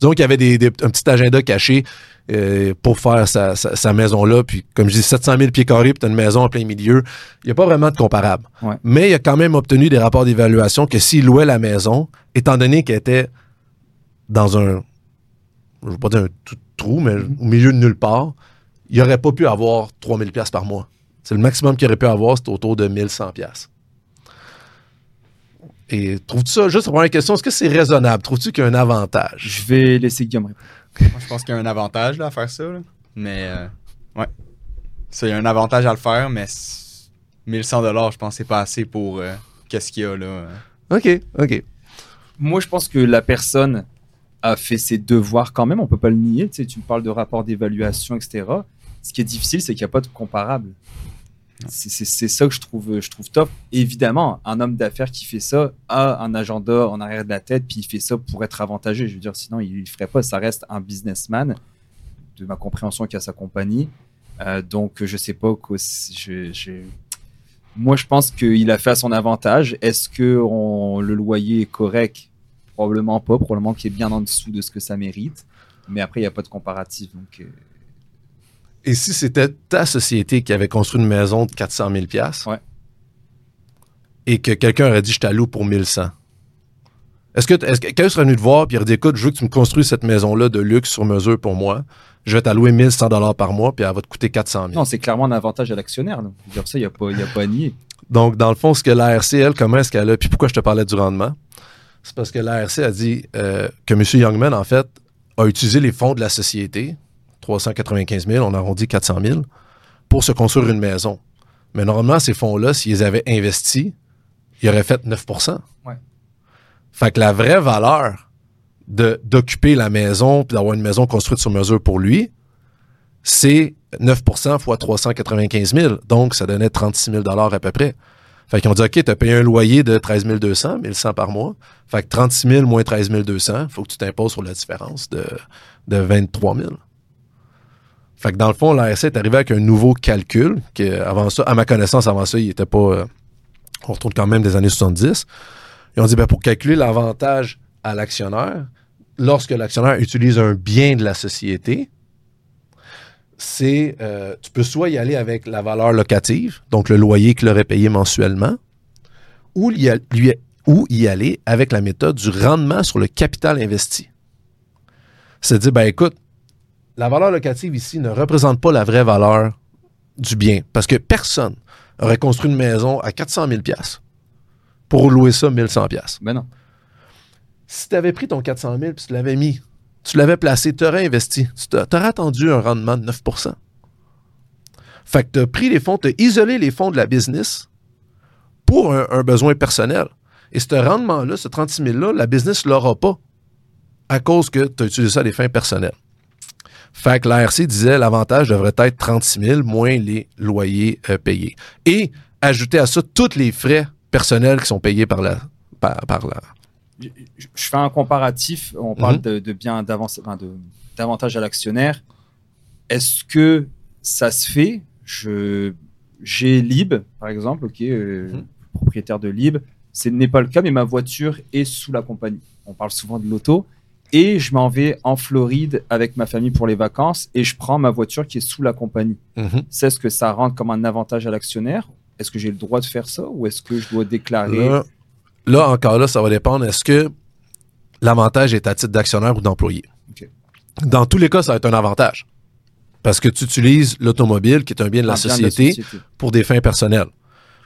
Disons qu'il y avait des, des- un petit agenda caché euh, pour faire sa, sa- sa maison-là. Puis, comme je dis, 700 000 pieds carrés, puis tu as une maison en plein milieu. Il n'y a pas vraiment de comparable. Ouais. Mais il a quand même obtenu des rapports d'évaluation que s'il louait la maison, étant donné qu'elle était dans un, je ne veux pas dire un tout trou, mais au milieu de nulle part, il n'aurait pas pu avoir 3000 pièces par mois. C'est le maximum qu'il aurait pu avoir, c'est autour de 1100 pièces. Et trouves-tu ça, juste pour la question, est-ce que c'est raisonnable? Trouves-tu qu'il y a un avantage? Je vais laisser Guillaume répondre. Moi, je pense qu'il y a un avantage là, à faire ça. là. Mais euh, ouais. Ça, il y a un avantage à le faire, mais c- 1100 dollars, je pense que c'est pas assez pour euh, qu'est-ce qu'il y a là. OK, OK. Moi, je pense que la personne a fait ses devoirs quand même. On peut pas le nier. Tu sais, tu me parles de rapport d'évaluation, etc. Ce qui est difficile, c'est qu'il n'y a pas de comparable. C'est ça que je trouve, je trouve top. Évidemment, un homme d'affaires qui fait ça a un agenda en arrière de la tête, puis il fait ça pour être avantagé. Je veux dire, sinon, il ne le ferait pas. Ça reste un businessman, de ma compréhension, qui a sa compagnie. Euh, donc, je sais pas. je- Moi, je pense qu'il a fait à son avantage. Est-ce que on- le loyer est correct? Probablement pas. Probablement qu'il est bien en dessous de ce que ça mérite. Mais après, il n'y a pas de comparatif. Donc, euh, Et si c'était ta société qui avait construit une maison de 400 000 pièces Ouais. et que quelqu'un aurait dit je t'alloue pour 1100, est-ce que, est-ce que quelqu'un serait venu te voir et aurait dit écoute, je veux que tu me construis cette maison-là de luxe sur mesure pour moi, je vais t'allouer 1100 dollars par mois puis elle va te coûter 400 000. non, c'est clairement un avantage à l'actionnaire. dire, ça, il n'y a, pas- y a pas à nier. Donc, dans le fond, ce que l'ARC, elle, comment est-ce qu'elle a, puis pourquoi je te parlais du rendement, c'est parce que l'ARC a dit euh, que M. Youngman, en fait, a utilisé les fonds de la société, 395 000, on arrondit 400 000, pour se construire une maison. Mais normalement, ces fonds-là, s'ils avaient investi, ils auraient fait 9 Ouais. Fait que la vraie valeur d'occuper la maison puis d'avoir une maison construite sur mesure pour lui, c'est 9% fois 395 000. Donc, ça donnait 36 000 à peu près. Fait qu'ils ont dit, OK, tu as payé un loyer de 13 200, 1100 par mois. Fait que 36 000 moins 13 200, faut que tu t'imposes sur la différence de, de 23 000. Fait que dans le fond, l'ARC est arrivé avec un nouveau calcul, que avant ça, à ma connaissance, avant ça, il était pas. euh, on retourne quand même des années 70. Ils ont dit, ben, pour calculer l'avantage à l'actionnaire, lorsque l'actionnaire utilise un bien de la société, c'est euh, tu peux soit y aller avec la valeur locative, donc le loyer qu'il aurait payé mensuellement, ou y, aller avec la méthode du rendement sur le capital investi. C'est-à-dire, ben écoute, la valeur locative ici ne représente pas la vraie valeur du bien, parce que personne aurait construit une maison à 400 000 pour louer ça 1100 Ben non. si tu avais pris ton 400 000 puis tu l'avais mis, tu l'avais placé, tu aurais investi, tu aurais attendu un rendement de 9% Fait que tu as pris les fonds, tu as isolé les fonds de la business pour un, un besoin personnel. Et ce rendement-là, ce 36 000-là, la business ne l'aura pas à cause que tu as utilisé ça à des fins personnelles. Fait que l'ARC disait l'avantage devrait être 36 000 moins les loyers euh, payés. Et ajouter à ça tous les frais personnels qui sont payés par la, par, par la, je, fais un comparatif. On parle Mhm. de, de bien d'avance, enfin, de d'avantage à l'actionnaire. Est-ce que ça se fait? Je j'ai Lib, par exemple, ok, euh, Mhm. propriétaire de Lib. Ce n'est pas le cas, mais ma voiture est sous la compagnie. On parle souvent de l'auto. Et je m'en vais en Floride avec ma famille pour les vacances et je prends ma voiture qui est sous la compagnie. Mhm. C'est ce que ça rentre comme un avantage à l'actionnaire? Est-ce que j'ai le droit de faire ça ou est-ce que je dois déclarer? Là, là, encore là, ça va dépendre. Est-ce que l'avantage est à titre d'actionnaire ou d'employé? Dans tous les cas, ça va être un avantage. Parce que tu utilises l'automobile, qui est un bien de la de société pour des fins personnelles.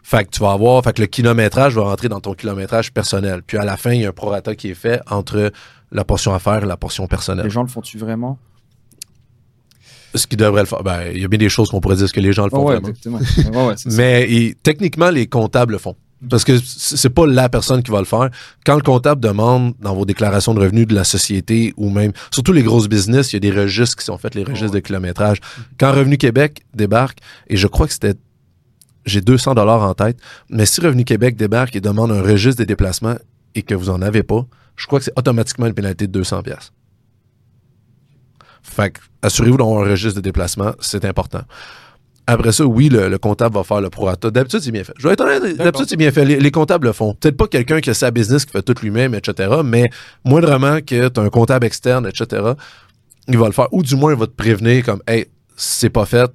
Fait que tu vas avoir, fait que le kilométrage va rentrer dans ton kilométrage personnel. Puis à la fin, il y a un prorata qui est fait entre la portion affaires et la portion personnelle. Les gens le font-tu vraiment? Ce qui devrait le faire. Ben, il y a bien des choses qu'on pourrait dire que les gens le font Oh, ouais, vraiment. exactement. Ouais. Mais techniquement, les comptables le font. Parce que c'est pas la personne qui va le faire. Quand le comptable demande dans vos déclarations de revenus de la société ou même, surtout les grosses business, il y a des registres qui sont faits, les registres de kilométrage. Quand Revenu Québec débarque, et je crois que c'était, j'ai 200 dollars en tête, mais si Revenu Québec débarque et demande un registre des déplacements et que vous en avez pas, je crois que c'est automatiquement une pénalité de 200 pièces. Fait que, assurez-vous d'avoir un registre de déplacement, c'est important. Après ça, oui, le, comptable va faire le prorata. D'habitude, c'est bien fait. Je vais être honnête, d'habitude, c'est bien fait. Les, comptables le font. Peut-être pas quelqu'un qui a sa business, qui fait tout lui-même, etc. Mais moindrement que tu as un comptable externe, etc., il va le faire. Ou du moins, il va te prévenir comme, hey, c'est pas fait,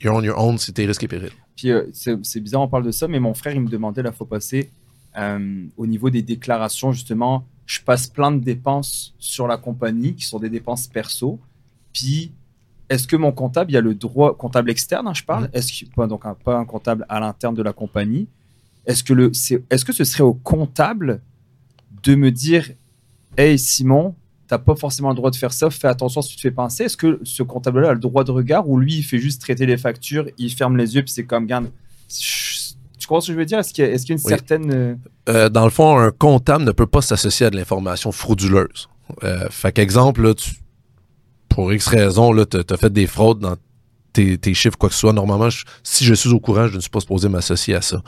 you're on your own, c'est tes risques et périls. Puis euh, c'est bizarre, on parle de ça, mais mon frère, il me demandait la fois passée, euh, au niveau des déclarations, justement, je passe plein de dépenses sur la compagnie qui sont des dépenses perso. Puis est-ce que mon comptable, il y a le droit, comptable externe, hein, je parle, est-ce que, donc un, pas un comptable à l'interne de la compagnie, est-ce que, le, c'est, est-ce que ce serait au comptable de me dire, hey Simon, tu n'as pas forcément le droit de faire ça, fais attention si tu te fais pincer. Est-ce que ce comptable-là a le droit de regard ou lui, il fait juste traiter les factures, il ferme les yeux, puis c'est comme, garde, tu comprends ce que je veux dire? Est-ce qu'il y a, y une certaine. Euh, euh, dans le fond, un comptable ne peut pas s'associer à de l'information frauduleuse. Euh, fait qu'exemple, là, tu, pour X raison, tu as fait des fraudes dans tes, chiffres, quoi que ce soit. Normalement, si je suis au courant, je ne suis pas supposé m'associer à ça.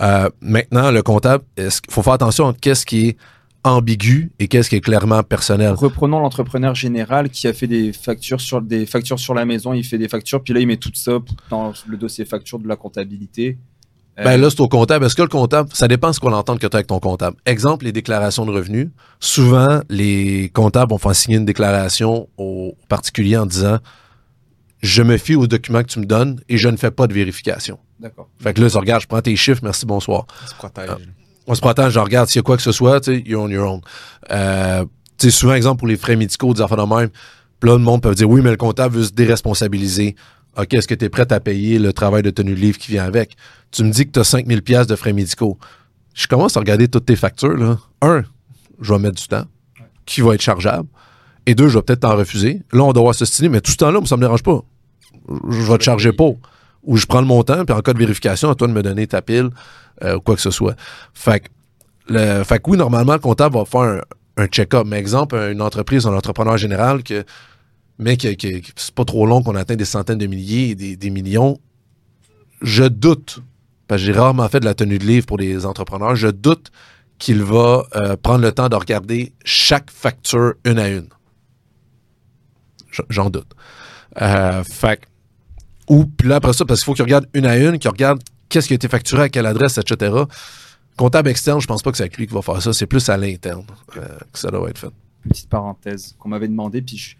Euh, maintenant, le comptable, il faut faire attention entre qu'est-ce qui est ambigu et qu'est-ce qui est clairement personnel? Reprenons l'entrepreneur général qui a fait des factures sur des factures sur la maison, il fait des factures, puis là il met tout ça dans le dossier facture de la comptabilité. Ben là, c'est au comptable. Est-ce que le comptable, ça dépend ce qu'on entend que tu as avec ton comptable. Exemple, les déclarations de revenus. Souvent, les comptables vont faire signer une déclaration au particulier en disant Je me fie aux documents que tu me donnes et je ne fais pas de vérification. D'accord. Fait que là, je regarde, je prends tes chiffres, merci, bonsoir. On se protège. On se protège, je regarde s'il y a quoi que ce soit, tu sais, you're on your own. Euh, tu sais, souvent, exemple, pour les frais médicaux, des affaires de même, plein de monde peut dire oui, mais le comptable veut se déresponsabiliser. OK, est-ce que tu es prêt à payer le travail de tenue de livre qui vient avec? Tu me dis que tu as 5000 pièces de frais médicaux. Je commence à regarder toutes tes factures. Là. Un, je vais mettre du temps qui va être chargeable. Et deux, je vais peut-être t'en refuser. Là, on doit ce mais tout ce temps-là, ça me dérange pas. Je vais te charger pas. Ou je prends le montant, puis en cas de vérification, à toi de me donner ta pile euh, ou quoi que ce soit. Fait que, fait que oui, normalement, le comptable va faire un, check-up. Mais exemple, une entreprise, un entrepreneur général que mais que, c'est pas trop long qu'on atteint des centaines de milliers et des, millions. Je doute, parce que j'ai rarement fait de la tenue de livre pour des entrepreneurs, je doute qu'il va euh, prendre le temps de regarder chaque facture une à une. J'en doute. Euh, fait ou puis là après ça, parce qu'il faut qu'il regarde une à une, qu'il regarde qu'est-ce qui a été facturé à quelle adresse, etc. Comptable externe, je pense pas que c'est lui qui va faire ça. C'est plus à l'interne euh, que ça doit être fait. Petite parenthèse qu'on m'avait demandé, puis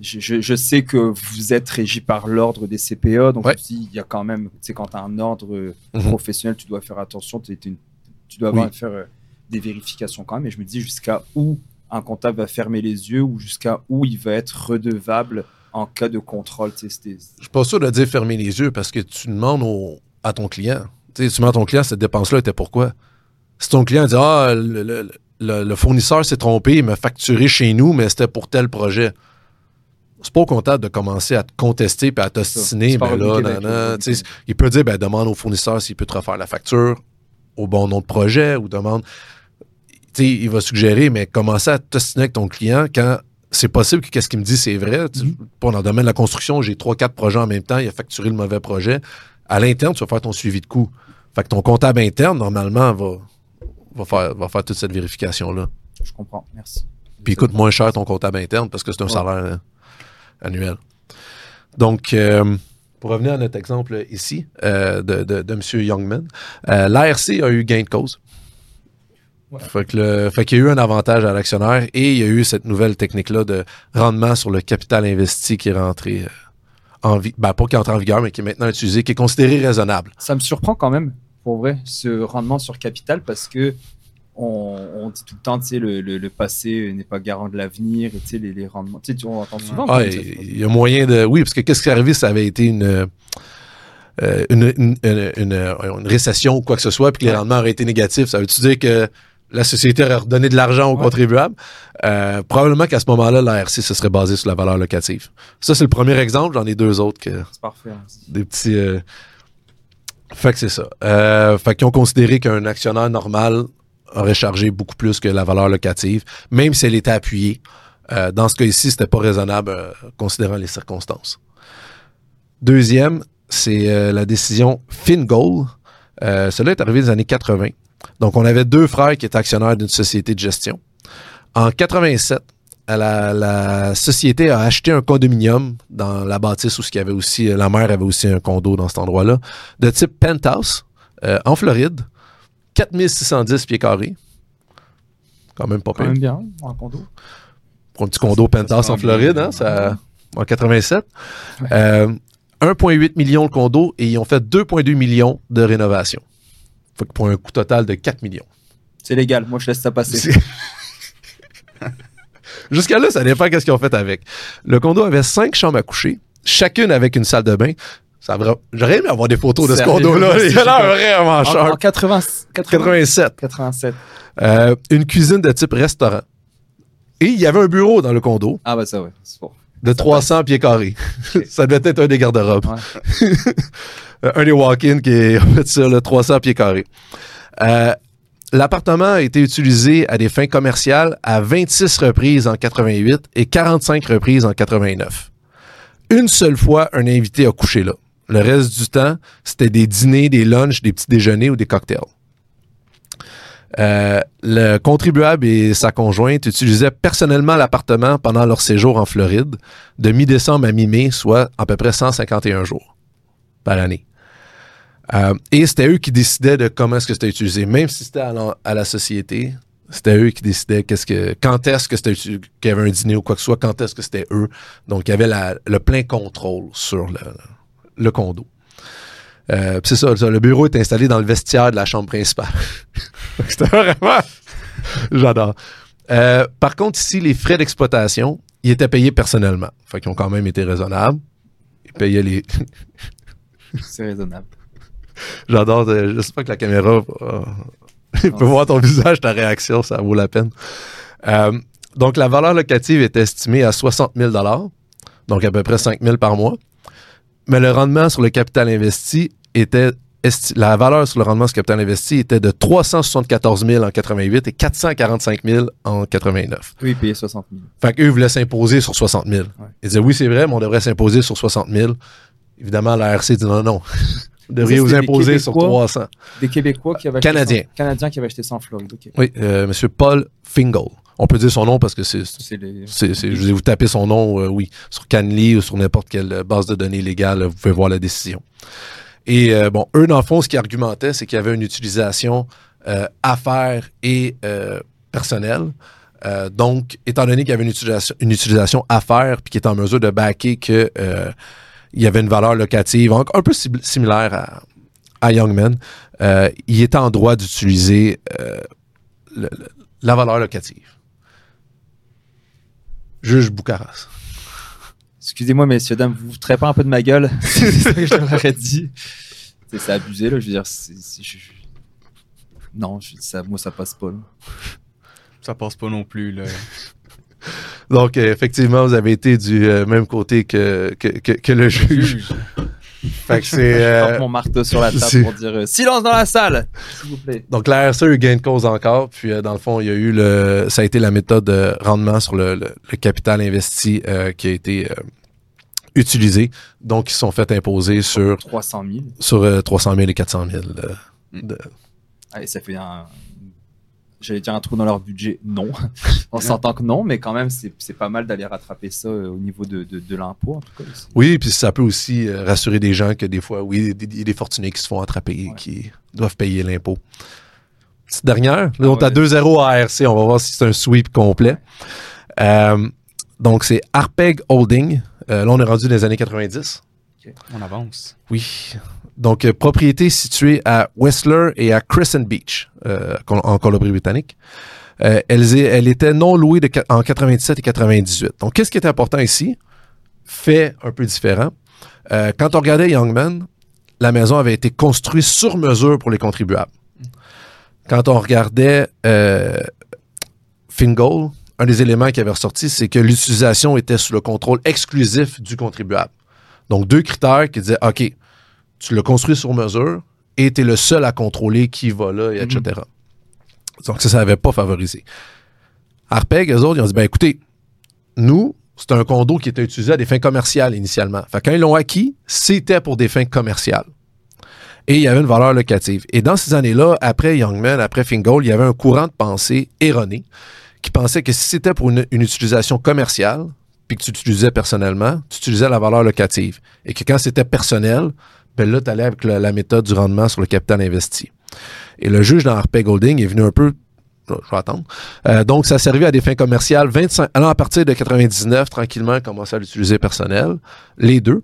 je, je, sais que vous êtes régi par l'ordre des CPA, donc il y a quand même, tu sais, quand tu as un ordre mhm. professionnel, tu dois faire attention, tu dois avoir faire euh, des vérifications quand même. Et je me dis jusqu'à où un comptable va fermer les yeux ou jusqu'à où il va être redevable en cas de contrôle. Je suis pas sûr de dire fermer les yeux parce que tu demandes à ton client. tu demandes à ton client, cette dépense-là était pourquoi? Si ton client dit Ah, le, le fournisseur s'est trompé, il m'a facturé chez nous, mais c'était pour tel projet c'est pas au comptable de commencer à te contester et à t'ostiner. Ben là, il peut dire ben, demande au fournisseur s'il peut te refaire la facture au bon nom de projet ou demande. il va suggérer, mais commencer à t'ostiner avec ton client quand c'est possible que qu'est-ce qu'il me dit, c'est vrai. Mm Dans le domaine de la construction, j'ai trois, quatre projets en même temps, il a facturé le mauvais projet. À l'interne, tu vas faire ton suivi de coût. Fait que ton comptable interne, normalement, va, va, faire, va faire toute cette vérification-là. Je comprends. Merci. Puis il coûte moins cher ton comptable interne parce que c'est un salaire. Hein annuel. Donc, euh, pour revenir à notre exemple ici euh, de, de, M. Youngman, euh, l'ARC a eu gain de cause. Fait qu'il y a eu un avantage à l'actionnaire et il y a eu cette nouvelle technique-là de rendement sur le capital investi qui est rentré en vigueur. Ben, pas qui est entré en vigueur, mais qui est maintenant utilisé, qui est considéré raisonnable. Ça me surprend quand même, pour vrai, ce rendement sur capital, parce que on, dit tout le temps, tu sais, le, passé n'est pas garant de l'avenir, et tu sais, les, rendements. Tu sais, on entend souvent. Ah, il y a moyen de. Oui, parce que qu'est-ce qui est arrivé, ça avait été une. Euh, une, récession ou quoi que ce soit, puis que les rendements auraient été négatifs. Ça veut-tu dire que la société aurait redonné de l'argent aux contribuables? Euh, probablement qu'à ce moment-là, l'ARC se serait basé sur la valeur locative. Ça, c'est le premier exemple. J'en ai deux autres que. C'est parfait. Hein. Des petits. Euh, fait que c'est ça. fait qu'ils ont considéré qu'un actionnaire normal aurait chargé beaucoup plus que la valeur locative, même si elle était appuyée. Euh, dans ce cas ici, c'était pas raisonnable euh, considérant les circonstances. Deuxième, c'est euh, la décision FinGoal. cela est arrivé dans les années 80. Donc, on avait deux frères qui étaient actionnaires d'une société de gestion. En 87, la, la société a acheté un condominium dans la bâtisse où y avait aussi, la mère avait aussi un condo dans cet endroit-là, de type penthouse, euh, en Floride, 4610 pieds carrés. Quand même pas Quand même bien, un condo. Pour un petit condo penthouse en Floride, hein, ça, en 87. Euh, 1,8 million de condos et ils ont fait 2,2 millions de rénovations. Fait que pour un coût total de 4 millions. C'est légal, moi je laisse ça passer. Jusqu'à là, ça dépend qu'est-ce qu'ils ont fait avec. Le condo avait cinq chambres à coucher, chacune avec une salle de bain. Ça vra- J'aurais aimé avoir des photos de ce condo-là. Il a l'air vraiment En, en cher. 80, 80, 87. 87. Euh, une cuisine de type restaurant. Et il y avait un bureau dans le condo Ah bah ça ouais, c'est bon. de 300 pieds carrés. ça devait être un des garde-robes. Ouais. Euh, un des walk-in qui fait ça, là, 300 pieds carrés. Euh, L'appartement a été utilisé à des fins commerciales à 26 reprises en 88 et 45 reprises en 89. Une seule fois, un invité a couché là. Le reste du temps, c'était des dîners, des lunchs, des petits déjeuners ou des cocktails. Euh, le contribuable et sa conjointe utilisaient personnellement l'appartement pendant leur séjour en Floride de mi-décembre à mi-mai, soit à peu près 151 jours par année. Euh, et c'était eux qui décidaient de comment est-ce que c'était utilisé. Même si c'était à la, société, c'était eux qui décidaient qu'est-ce que, quand est-ce que c'était qu'il y avait un dîner ou quoi que ce soit, quand est-ce que c'était eux. Donc, il y avait la- le plein contrôle sur le, le condo. Euh, c'est ça, ça, le bureau est installé dans le vestiaire de la chambre principale. c'était vraiment... J'adore. Euh, par contre, ici, les frais d'exploitation, ils étaient payés personnellement. Fait qu'ils ont quand même été raisonnables. Ils payaient les, C'est raisonnable. J'adore. euh, J'espère que la caméra euh, peut voir ton visage, ta réaction, ça vaut la peine. Euh, donc, la valeur locative est estimée à 60 000 donc à peu près 5 000 par mois. Mais le rendement sur le capital investi était. La valeur sur le rendement sur le capital investi était de 374 000 en 88 et 445 000 en 89. Oui, payer 60 000. Fait qu'eux voulaient s'imposer sur 60 000. Ouais. Ils disaient oui, c'est vrai, mais on devrait s'imposer sur 60 000. Évidemment, la RC dit non, non. Vous devriez vous imposer sur Québécois? 300. Des Québécois qui avaient acheté Canadiens. ça- Canadiens qui avaient acheté ça en Floride. ok. Oui, euh, Monsieur Paul Fingal. On peut dire son nom parce que c'est. Je vais vous taper son nom, euh, oui, sur Canly ou sur n'importe quelle base de données légale, vous pouvez voir la décision. Et euh, bon, eux, dans le fond, ce qu'ils argumentaient, c'est qu'il y avait une utilisation euh, affaires et personnelle. Euh, donc, étant donné qu'il y avait une utilisation, une utilisation affaires puis qu'il était en mesure de backer que euh, il y avait une valeur locative un, un peu sim- similaire à, à Youngman, euh, il était en droit d'utiliser euh, le- le- la valeur locative. Juge Boucaras. Excusez-moi, messieurs, dames, vous vous pas un peu de ma gueule C'est ça que je leur dit. C'est abusé, là. Je veux dire, je- non, je- ça, moi, ça passe pas. là. Ça passe pas non plus, là. Donc, euh, effectivement, vous avez été du euh, même côté que, que, que, que le juge. fait que c'est. Je euh, mon marteau sur la table pour dire silence dans la salle, s'il vous plaît. donc, la RSE a eu gain de cause encore. Puis, dans le fond, il y a eu le. Ça a été la méthode de rendement sur le, le- le capital investi euh, qui a été euh, utilisée. Donc, ils se sont fait imposer sur, 300 000. sur euh, 300 000 et 400 000. euh, de- Allez, ça fait un. J'allais dire un trou dans leur budget. Non. On s'entend que non, mais quand même, c'est pas mal d'aller rattraper ça euh, au niveau de, de, de l'impôt, en tout cas. aussi. Oui, puis ça peut aussi euh, rassurer des gens que des fois, oui, il y a des fortunés qui se font attraper et Ouais. qui doivent payer l'impôt. Petite dernière, là, Ah on est à ouais. 2-0 à ARC, on va voir si c'est un sweep complet. Euh, donc, c'est Arpeg Holding. Euh, là, on est rendu dans les années 90. On avance. Oui. Donc, euh, propriété située à Whistler et à Crescent Beach, euh, en Colombie-Britannique. Euh, elle était non louée en 97 et 98. Donc, qu'est-ce qui est important ici? Fait un peu différent. Euh, quand on regardait Youngman, la maison avait été construite sur mesure pour les contribuables. Quand on regardait Fingal, un des éléments qui avait ressorti, c'est que l'utilisation était sous le contrôle exclusif du contribuable. Donc, deux critères qui disaient, OK, tu l'as construit sur mesure et tu es le seul à contrôler qui va là, et etc. Donc, ça, ça n'avait pas favorisé. Arpeg, eux autres, ils ont dit, ben écoutez, nous, c'était un condo qui était utilisé à des fins commerciales initialement. Fait quand ils l'ont acquis, c'était pour des fins commerciales. Et il y avait une valeur locative. Et dans ces années-là, après Youngman, après Fingal, il y avait un courant de pensée erroné qui pensait que si c'était pour une, une utilisation commerciale, puis que tu l'utilisais personnellement, tu utilisais la valeur locative. Et que quand c'était personnel, là, tu allais avec la, méthode du rendement sur le capital investi. Et le juge dans Harpay Golding est venu un peu je vais attendre. Euh, donc, ça servait à des fins commerciales. 25, alors, à partir de 99, tranquillement, commençait à l'utiliser personnel. Les deux.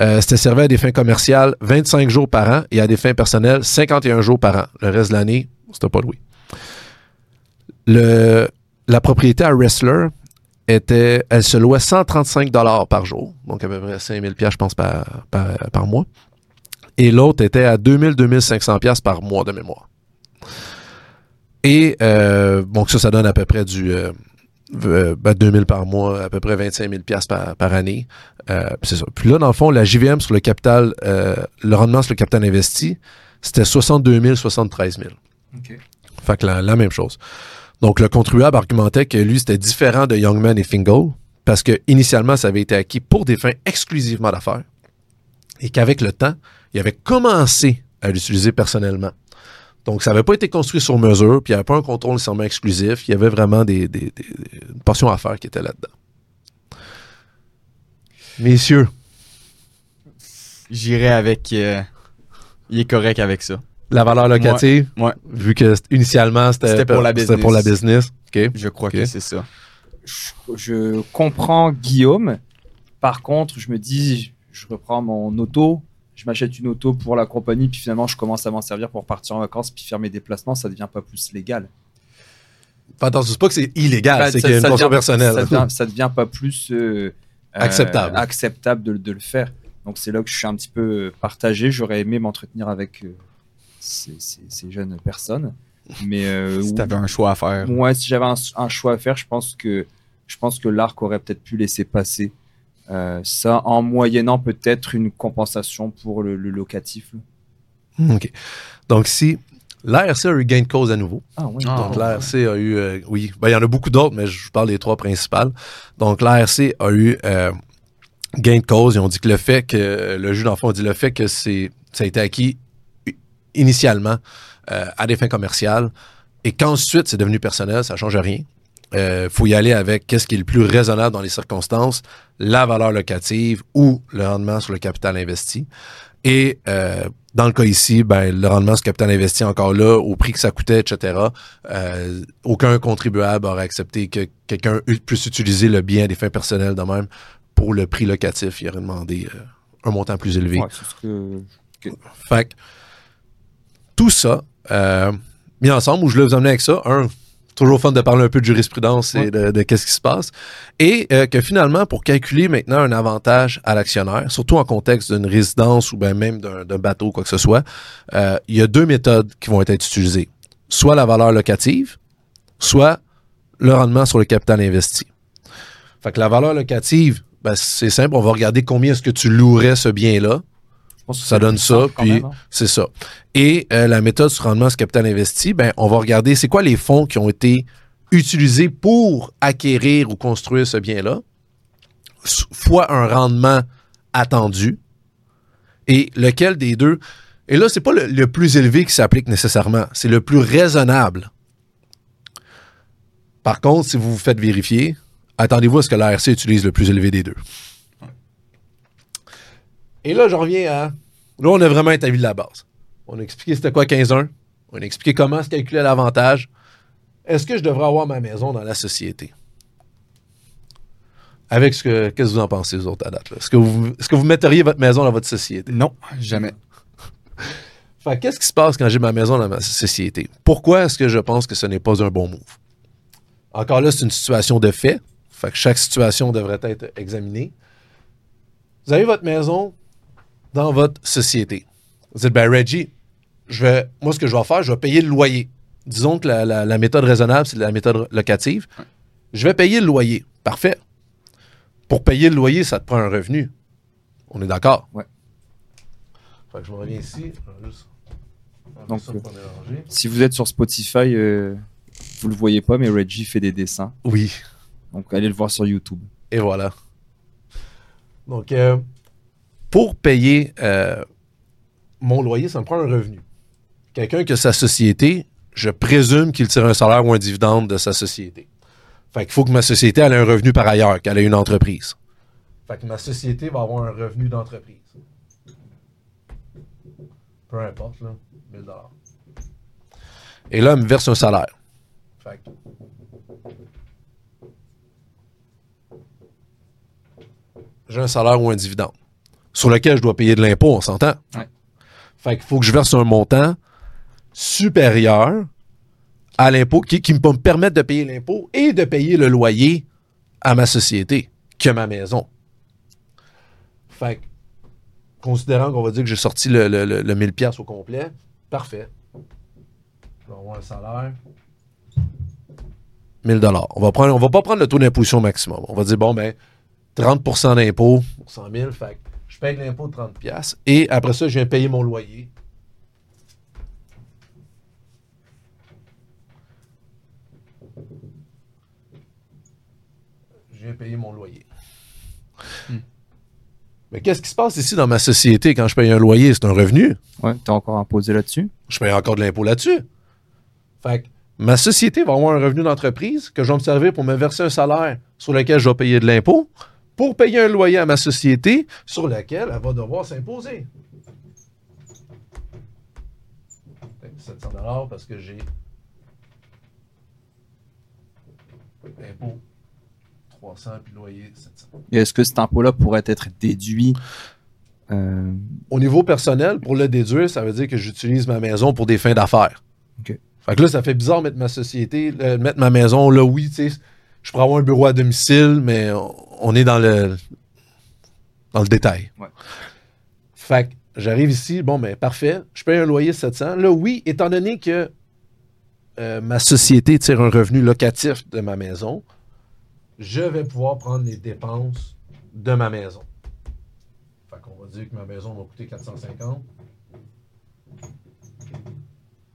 Euh, c'était servi à des fins commerciales 25 jours par an et à des fins personnelles 51 jours par an. Le reste de l'année, c'était pas loué. Le, la propriété à Wrestler était, elle se louait 135 dollars par jour, donc à peu près 5000 pièces, je pense, par, par mois. Et l'autre était à 2000-2500 pièces par mois de mémoire. Et euh, donc ça, ça donne à peu près du euh, euh, ben, 2000 par mois, à peu près 25 000 pièces par, par année. Euh, c'est ça. Puis là, dans le fond, la JVM sur le capital, euh, le rendement sur le capital investi, c'était 62 000, 73 000. Ok. Fait que la, la même chose. Donc, le contribuable argumentait que lui, c'était différent de Youngman et Fingal parce que initialement, ça avait été acquis pour des fins exclusivement d'affaires et qu'avec le temps, il avait commencé à l'utiliser personnellement. Donc, ça n'avait pas été construit sur mesure, puis il n'y avait pas un contrôle nécessairement exclusif. Il y avait vraiment des, des, des, une portion à faire qui était là-dedans. Messieurs, J'irais avec. euh, il est correct avec ça. la valeur locative, Ouais. vu que initialement c'était pour la c'était pour la business. OK. Je crois que c'est ça. je, je comprends Guillaume. Par contre, je me dis, je reprends mon auto, je m'achète une auto pour la compagnie, puis finalement, je commence à m'en servir pour partir en vacances, puis faire mes déplacements, ça devient pas plus légal. Enfin, attention, c'est pas que c'est illégal, c'est qu'il y a une devient- personnelle. Ça devient, ça devient pas plus euh, euh, Acceptable. acceptable de, de le faire. Donc c'est là que je suis un petit peu partagé. J'aurais aimé m'entretenir avec euh, ces, ces- ces jeunes personnes, mais Si t'avais un choix à faire. moi, si j'avais un, un choix à faire, je pense que je pense que l'arc aurait peut-être pu laisser passer euh, ça en moyennant peut-être une compensation pour le, le locatif. là. OK. Donc, si l'ARC a eu gain de cause à nouveau, Ah oui. Ah, donc ouais. l'ARC a eu, euh, oui, ben, il y en a beaucoup d'autres, mais je vous parle des trois principales. Donc, l'ARC a eu euh, gain de cause. Ils ont dit que le fait que, le juge d'enfant a dit le fait que c'est, ça a été acquis initialement euh, à des fins commerciales et qu'ensuite c'est devenu personnel, ça change rien. Il faut y aller avec qu'est-ce qui est le plus raisonnable dans les circonstances, la valeur locative ou le rendement sur le capital investi. Et euh, dans le cas ici, ben, le rendement sur le capital investi encore là, au prix que ça coûtait, etc., euh, aucun contribuable aurait accepté que quelqu'un puisse utiliser le bien à des fins personnelles de même pour le prix locatif. Il aurait demandé euh, un montant plus élevé. Ouais, c'est ce que Fait que, tout ça, euh, mis ensemble, où je voulais vous emmener avec ça, un, toujours fun de parler un peu de jurisprudence et de, de qu'est-ce qui se passe, et euh, que finalement, pour calculer maintenant un avantage à l'actionnaire, surtout en contexte d'une résidence ou ben même d'un bateau, quoi que ce soit, euh, il y a deux méthodes qui vont être utilisées. Soit la valeur locative, soit le rendement sur le capital investi. Fait que la valeur locative, ben, c'est simple, on va regarder combien est-ce que tu louerais ce bien-là, pense que Ça donne ça, puis- hein. c'est ça. Et euh, la méthode sur rendement sur capital investi, ben, on va regarder c'est quoi les fonds qui ont été utilisés pour acquérir ou construire ce bien-là, fois un rendement attendu, et lequel des deux. Et là, c'est pas le, le plus élevé qui s'applique nécessairement, c'est le plus raisonnable. Par contre, si vous vous faites vérifier, attendez-vous à ce que l'ARC utilise le plus élevé des deux. Et là, je reviens à. Là, on a vraiment établi la base. On a expliqué c'était quoi 15-1. On a expliqué comment se calculait l'avantage. Est-ce que je devrais avoir ma maison dans la société? Avec ce que. Qu'est-ce que vous en pensez, vous autres, à date? Est-ce que vous, est-ce que vous metteriez votre maison dans votre société? Non, jamais. Fait que qu'est-ce qui se passe quand j'ai ma maison dans ma société? Pourquoi est-ce que je pense que ce n'est pas un bon move? Encore là, c'est une situation de fait. Fait que chaque situation devrait être examinée. Vous avez votre maison dans votre société. Vous dites, ben Reggie, je vais, moi, ce que je vais faire, je vais payer le loyer. Disons que la, la- la méthode raisonnable, c'est la méthode locative. Je vais payer le loyer. Parfait. Pour payer le loyer, ça te prend un revenu. On est d'accord? Ouais. Fait que je reviens ici. Donc, mélanger. Si vous êtes sur Spotify, euh, vous le voyez pas, mais Reggie fait des dessins. Oui. Donc allez le voir sur YouTube. Et voilà. Donc, euh, pour payer euh, mon loyer, ça me prend un revenu. Quelqu'un qui a sa société, je présume qu'il tire un salaire ou un dividende de sa société. Fait qu'il faut que ma société ait un revenu par ailleurs, qu'elle ait une entreprise. Fait que ma société va avoir un revenu d'entreprise. Peu importe, là, 1000 Et là, elle me verse un salaire. Fait j'ai un salaire ou un dividende sur lequel je dois payer de l'impôt, on s'entend? Ouais. Fait qu'il faut que je verse un montant supérieur à l'impôt qui, qui me permettre de payer l'impôt et de payer le loyer à ma société, que ma maison. Fait que, considérant qu'on va dire que j'ai sorti le, le, le, 1000 pièces au complet, parfait. Je vais avoir un salaire. 1000 dollars. On va prendre, on va pas prendre le taux d'imposition maximum. On va dire, bon, ben, 30% d'impôt pour 100 000. Fait que je paye l'impôt de 30 pièces et après ça, je viens payer mon loyer. Je viens payer mon loyer. Hmm. Mais qu'est-ce qui se passe ici dans ma société quand je paye un loyer? C'est un revenu. Oui, tu as encore imposé là-dessus? Je paye encore de l'impôt là-dessus. Fait que ma société va avoir un revenu d'entreprise que je vais me servir pour me verser un salaire sur lequel je vais payer de l'impôt pour payer un loyer à ma société sur lequel elle va devoir s'imposer. 700 parce que j'ai impôt 300 puis loyer 700. Et est-ce que cet impôt-là pourrait être déduit euh, Au niveau personnel, pour le déduire, ça veut dire que j'utilise ma maison pour des fins d'affaires. OK. Fait que là, ça fait bizarre mettre ma société, mettre ma maison là, oui, tu sais, je pourrais avoir un bureau à domicile, mais on est dans le dans le détail. Fait que j'arrive ici, bon, ben parfait, je paye un loyer 700. Là, oui, étant donné que euh, ma société tire un revenu locatif de ma maison, je vais pouvoir prendre les dépenses de ma maison. Fait qu'on va dire que ma maison va coûter 450.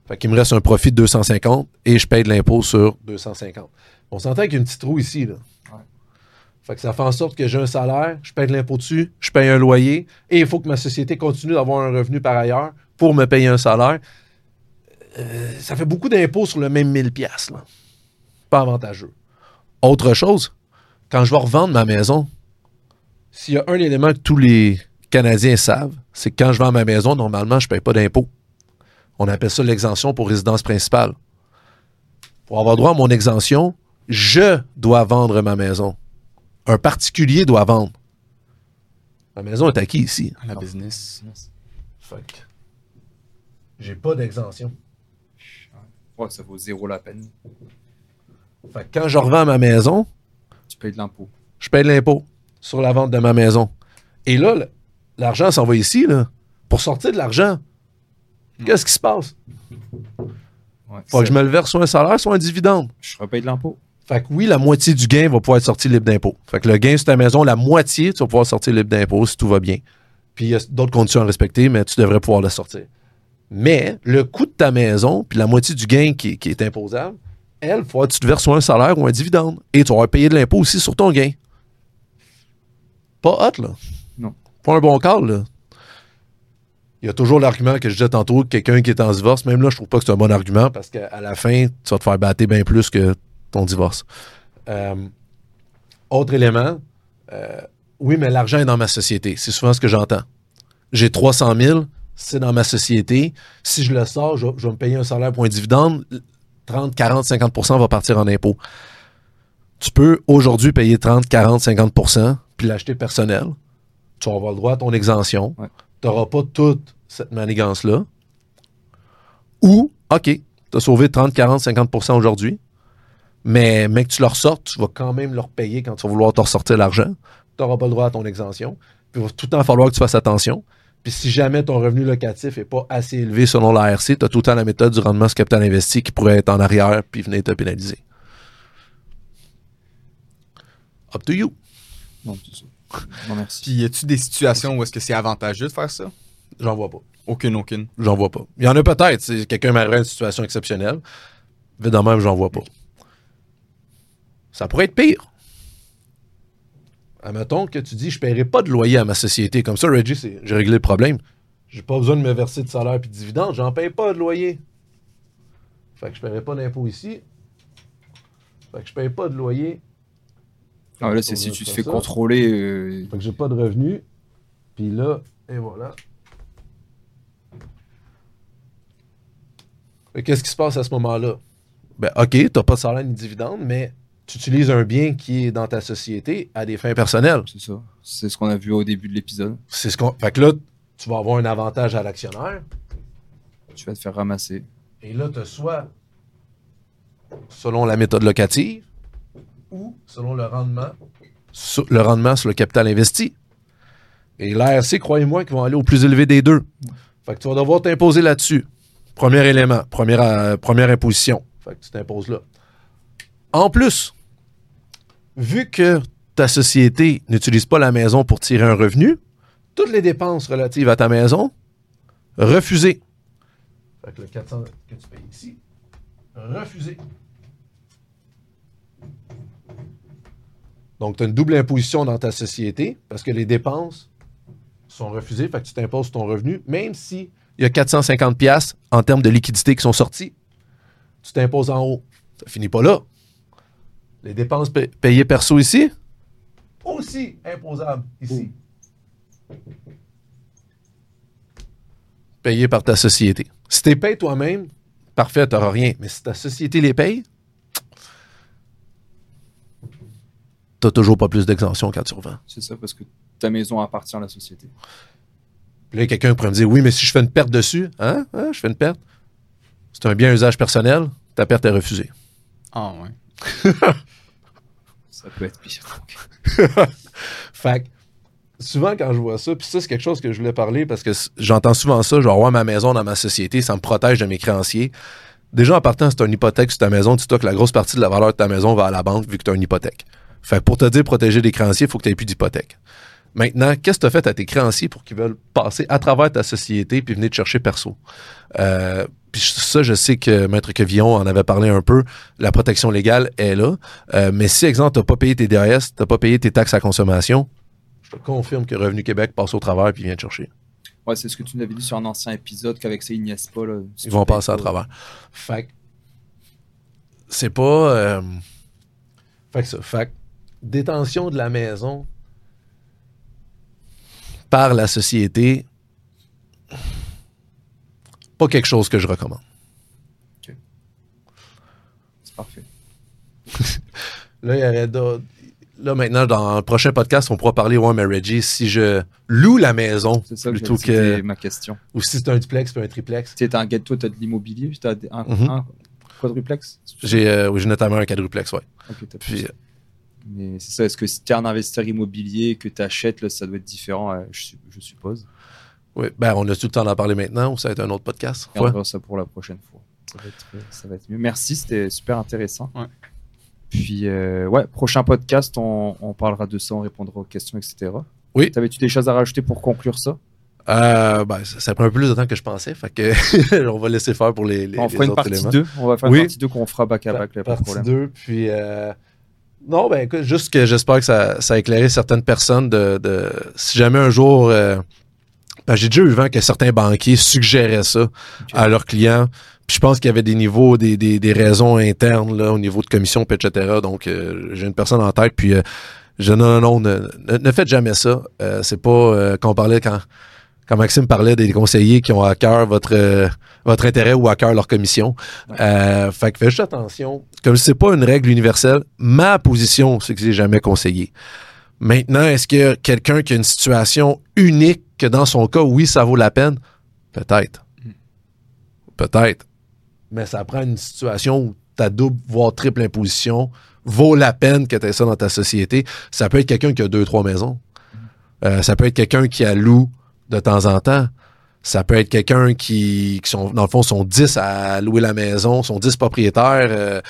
Fait qu'il me reste un profit de 250 et je paye de l'impôt sur 250. On s'entend qu'il y a une petite roue ici, là. Fait que ça fait en sorte que j'ai un salaire, je paye de l'impôt dessus, je paye un loyer, et il faut que ma société continue d'avoir un revenu par ailleurs pour me payer un salaire. Euh, ça fait beaucoup d'impôts sur le même 1000 pièces Pas avantageux. Autre chose, quand je vais revendre ma maison, s'il y a un élément que tous les Canadiens savent, c'est que quand je vends ma maison, normalement, je ne paye pas d'impôt. On appelle ça l'exemption pour résidence principale. Pour avoir droit à mon exemption, je dois vendre ma maison. Un particulier doit vendre. Ma maison est acquise ici. La business. Fuck. J'ai pas d'exemption. Ouais, ça vaut zéro la peine. Fait quand je revends ma maison, tu payes de l'impôt. Je paye de l'impôt sur la vente de ma maison. Et là, l'argent s'en va ici, là. Pour sortir de l'argent, hmm. qu'est-ce qui se passe? Faut que je me le verse soit un salaire, soit un dividende. Je repaye de l'impôt. Fait que oui, la moitié du gain va pouvoir être sorti libre d'impôt. Fait que le gain sur ta maison, la moitié, tu vas pouvoir sortir libre d'impôt si tout va bien. Puis il y a d'autres conditions à respecter, mais tu devrais pouvoir le sortir. Mais le coût de ta maison, puis la moitié du gain qui, est imposable, elle, il faut que tu te verses soit un salaire ou un dividende. Et tu vas payer de l'impôt aussi sur ton gain. Pas hot, là. Non. Pas un bon call, là. Il y a toujours l'argument que je disais tantôt, quelqu'un qui est en divorce, même là, je trouve pas que c'est un bon argument parce qu'à la fin, tu vas te faire battre bien plus que ton divorce. Euh, autre élément, euh, oui, mais l'argent est dans ma société. C'est souvent ce que j'entends. J'ai 300 000, c'est dans ma société. Si je le sors, je, vais me payer un salaire pour un dividende. 30, 40, 50% va partir en impôt. Tu peux aujourd'hui payer 30, 40, 50% puis l'acheter personnel. Tu vas avoir le droit à ton exemption. Tu n'auras pas toute cette manigance-là. Ou, OK, tu as sauvé 30, 40, 50% aujourd'hui. Mais, mais que tu leur sortes, tu vas quand même leur payer quand tu vas vouloir te ressortir l'argent. Tu n'auras pas le droit à ton exemption. Puis il va tout le temps falloir que tu fasses attention. Puis si jamais ton revenu locatif n'est pas assez élevé selon l'ARC, tu as tout le temps la méthode du rendement sur capital investi qui pourrait être en arrière puis venir te pénaliser. Up to you. Non, Non, merci. Puis y a-tu des situations où est-ce que c'est avantageux de faire ça? J'en vois pas. Aucune, aucune. J'en vois pas. Il y en a peut-être. Si quelqu'un m'arrive une situation exceptionnelle. Évidemment, j'en vois pas. Ça pourrait être pire. Admettons que tu dis, je ne paierai pas de loyer à ma société. Comme ça, Reggie, j'ai réglé le problème. J'ai pas besoin de me verser de salaire et de dividendes. J'en paye pas de loyer. Fait que je ne paierai pas d'impôt ici. Fait que je paye pas de loyer. Ah, là, c'est si tu te fais contrôler. euh, Fait que j'ai pas de revenus. Puis là, et voilà. Qu'est-ce qui se passe à ce moment-là? Ben, OK, t'as pas de salaire ni de dividende, mais tu utilises un bien qui est dans ta société à des fins personnelles. C'est ça. C'est ce qu'on a vu au début de l'épisode. C'est ce qu'on. Fait que là, tu vas avoir un avantage à l'actionnaire. Tu vas te faire ramasser. Et là, tu as soit selon la méthode locative ou selon le rendement, sur- le rendement sur le capital investi. Et l'ARC, croyez-moi, qu'ils vont aller au plus élevé des deux. Fait que tu vas devoir t'imposer là-dessus. Premier élément, première, euh, première imposition. Fait que tu t'imposes là. En plus, vu que ta société n'utilise pas la maison pour tirer un revenu, toutes les dépenses relatives à ta maison, refusées. Fait le 400 que tu payes ici, refusé. Donc, tu as une double imposition dans ta société parce que les dépenses sont refusées, fait que tu t'imposes ton revenu, même si il y a 450 pièces en termes de liquidité qui sont sorties. Tu t'imposes en haut. Ça finit pas là. Les dépenses pa- payées perso ici, aussi imposables ici. Payées par ta société. Si tu les payes toi-même, parfait, tu n'auras rien. Mais si ta société les paye, tu n'as toujours pas plus d'exemption quand tu revends. C'est ça, parce que ta maison appartient à la société. Puis là, quelqu'un pourrait me dire Oui, mais si je fais une perte dessus, hein, Hein? je fais une perte. C'est un bien usage personnel, ta perte est refusée. Ah, ouais. Ça peut être pire. Fait souvent quand je vois ça, puis ça c'est quelque chose que je voulais parler parce que j'entends souvent ça, genre ouais, ma maison dans ma société, ça me protège de mes créanciers. Déjà en partant, c'est une hypothèque sur ta maison, dis-toi que la grosse partie de la valeur de ta maison va à la banque vu que tu as une hypothèque. Fait pour te dire protéger des créanciers, il faut que tu aies plus d'hypothèque. Maintenant, qu'est-ce que tu as fait à tes créanciers pour qu'ils veulent passer à travers ta société puis venir te chercher perso? Euh, puis ça, je sais que Maître Quevillon en avait parlé un peu. La protection légale est là. Euh, mais si, exemple, tu n'as pas payé tes DRS, tu n'as pas payé tes taxes à consommation, je te confirme que Revenu Québec passe au travers puis vient te chercher. Ouais, c'est ce que tu nous avais dit sur un ancien épisode qu'avec ça, ils niaisent pas. Là, Si Ils vont passer à travers. Fait c'est pas. euh, fait que ça. Fait détention de la maison par la société, pas quelque chose que je recommande. C'est parfait. Là, il y aurait d'autres- Là, maintenant, dans le prochain podcast, on pourra parler, ouais, mais Reggie, si je loue la maison ça plutôt que. ma question. Ou si c'est un duplex puis un triplex. Tu t'as un ghetto, t'as de l'immobilier, un, Mhm. un quadruplex? J'ai euh, oui, j'ai notamment un quadruplex, Puis, plus. Mais c'est ça, est-ce que si t'es un investisseur immobilier que t'achètes, là, ça doit être différent, euh, je suppose. Oui, ben, on a tout le temps d'en parler maintenant ou ça va être un autre podcast? On Ouais. verra ça pour la prochaine fois. Ça va être, euh, ça va être mieux. Merci, c'était super intéressant. Ouais. Puis, euh, ouais, prochain podcast, on, on parlera de ça, on répondra aux questions, etc. Oui. T'avais-tu des choses à rajouter pour conclure ça? Euh, ben, ça, ça prend un peu plus de temps que je pensais, fait que on va laisser faire pour les, les, On les fera une autres partie éléments. 2. On va faire Oui. une partie 2 qu'on fera back à back, là, pas de partie problème. 2, puis... euh, Non, ben écoute, juste que j'espère que ça, ça a éclairé certaines personnes de... de- Si jamais un jour... euh, ben, j'ai déjà eu vent que certains banquiers suggéraient ça à leurs clients. Puis je pense qu'il y avait des niveaux, des, des, des raisons internes là, au niveau de commission, puis etc. Donc, euh, j'ai une personne en tête, puis euh, je non, non, non, ne, ne, faites jamais ça. Euh, c'est pas euh, quand on parlait, quand, quand Maxime parlait des conseillers qui ont à cœur votre, euh, votre intérêt ou à cœur leur commission. Euh, fait que faites juste attention. Comme c'est pas une règle universelle, ma position, c'est que j'ai jamais conseillé. Maintenant, est-ce qu'il y a quelqu'un qui a une situation unique dans son cas, oui, ça vaut la peine? Peut-être. Peut-être. Mais ça prend une situation où ta double, voire triple imposition vaut la peine que tu aies ça dans ta société. Ça peut être quelqu'un qui a deux, trois maisons. Euh, ça peut être quelqu'un qui a loue de temps en temps. Ça peut être quelqu'un qui, qui sont, dans le fond, sont 10 à louer la maison, sont 10 propriétaires. euh,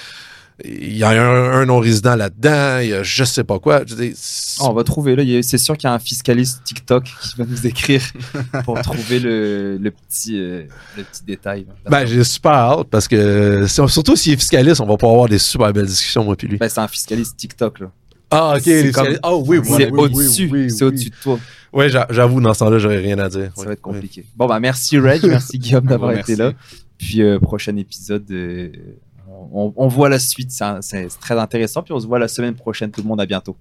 il y a un, un non-résident là-dedans, il y a je sais pas quoi. On va trouver, là, c'est sûr qu'il y a un fiscaliste TikTok qui va nous écrire pour trouver le, le petit, euh, le petit détail. là. Ben, j'ai super hâte parce que surtout s'il est fiscaliste, on va pouvoir avoir des super belles discussions, moi puis lui. Ben, c'est un fiscaliste TikTok, là. Ah, ok, c'est les comme- fiscalistes. Ah oui, oui, c'est oui, au-dessus, oui, oui, c'est oui. au-dessus de toi. Ouais, j'a- j'avoue, dans ce temps-là, j'aurais rien à dire. Ça Ouais, va être ouais. compliqué. Bon, bah, merci Reg, merci Guillaume d'avoir été là. Puis, euh, prochain épisode, euh, on, voit la suite. C'est très intéressant. Puis on se voit la semaine prochaine. Tout le monde, à bientôt.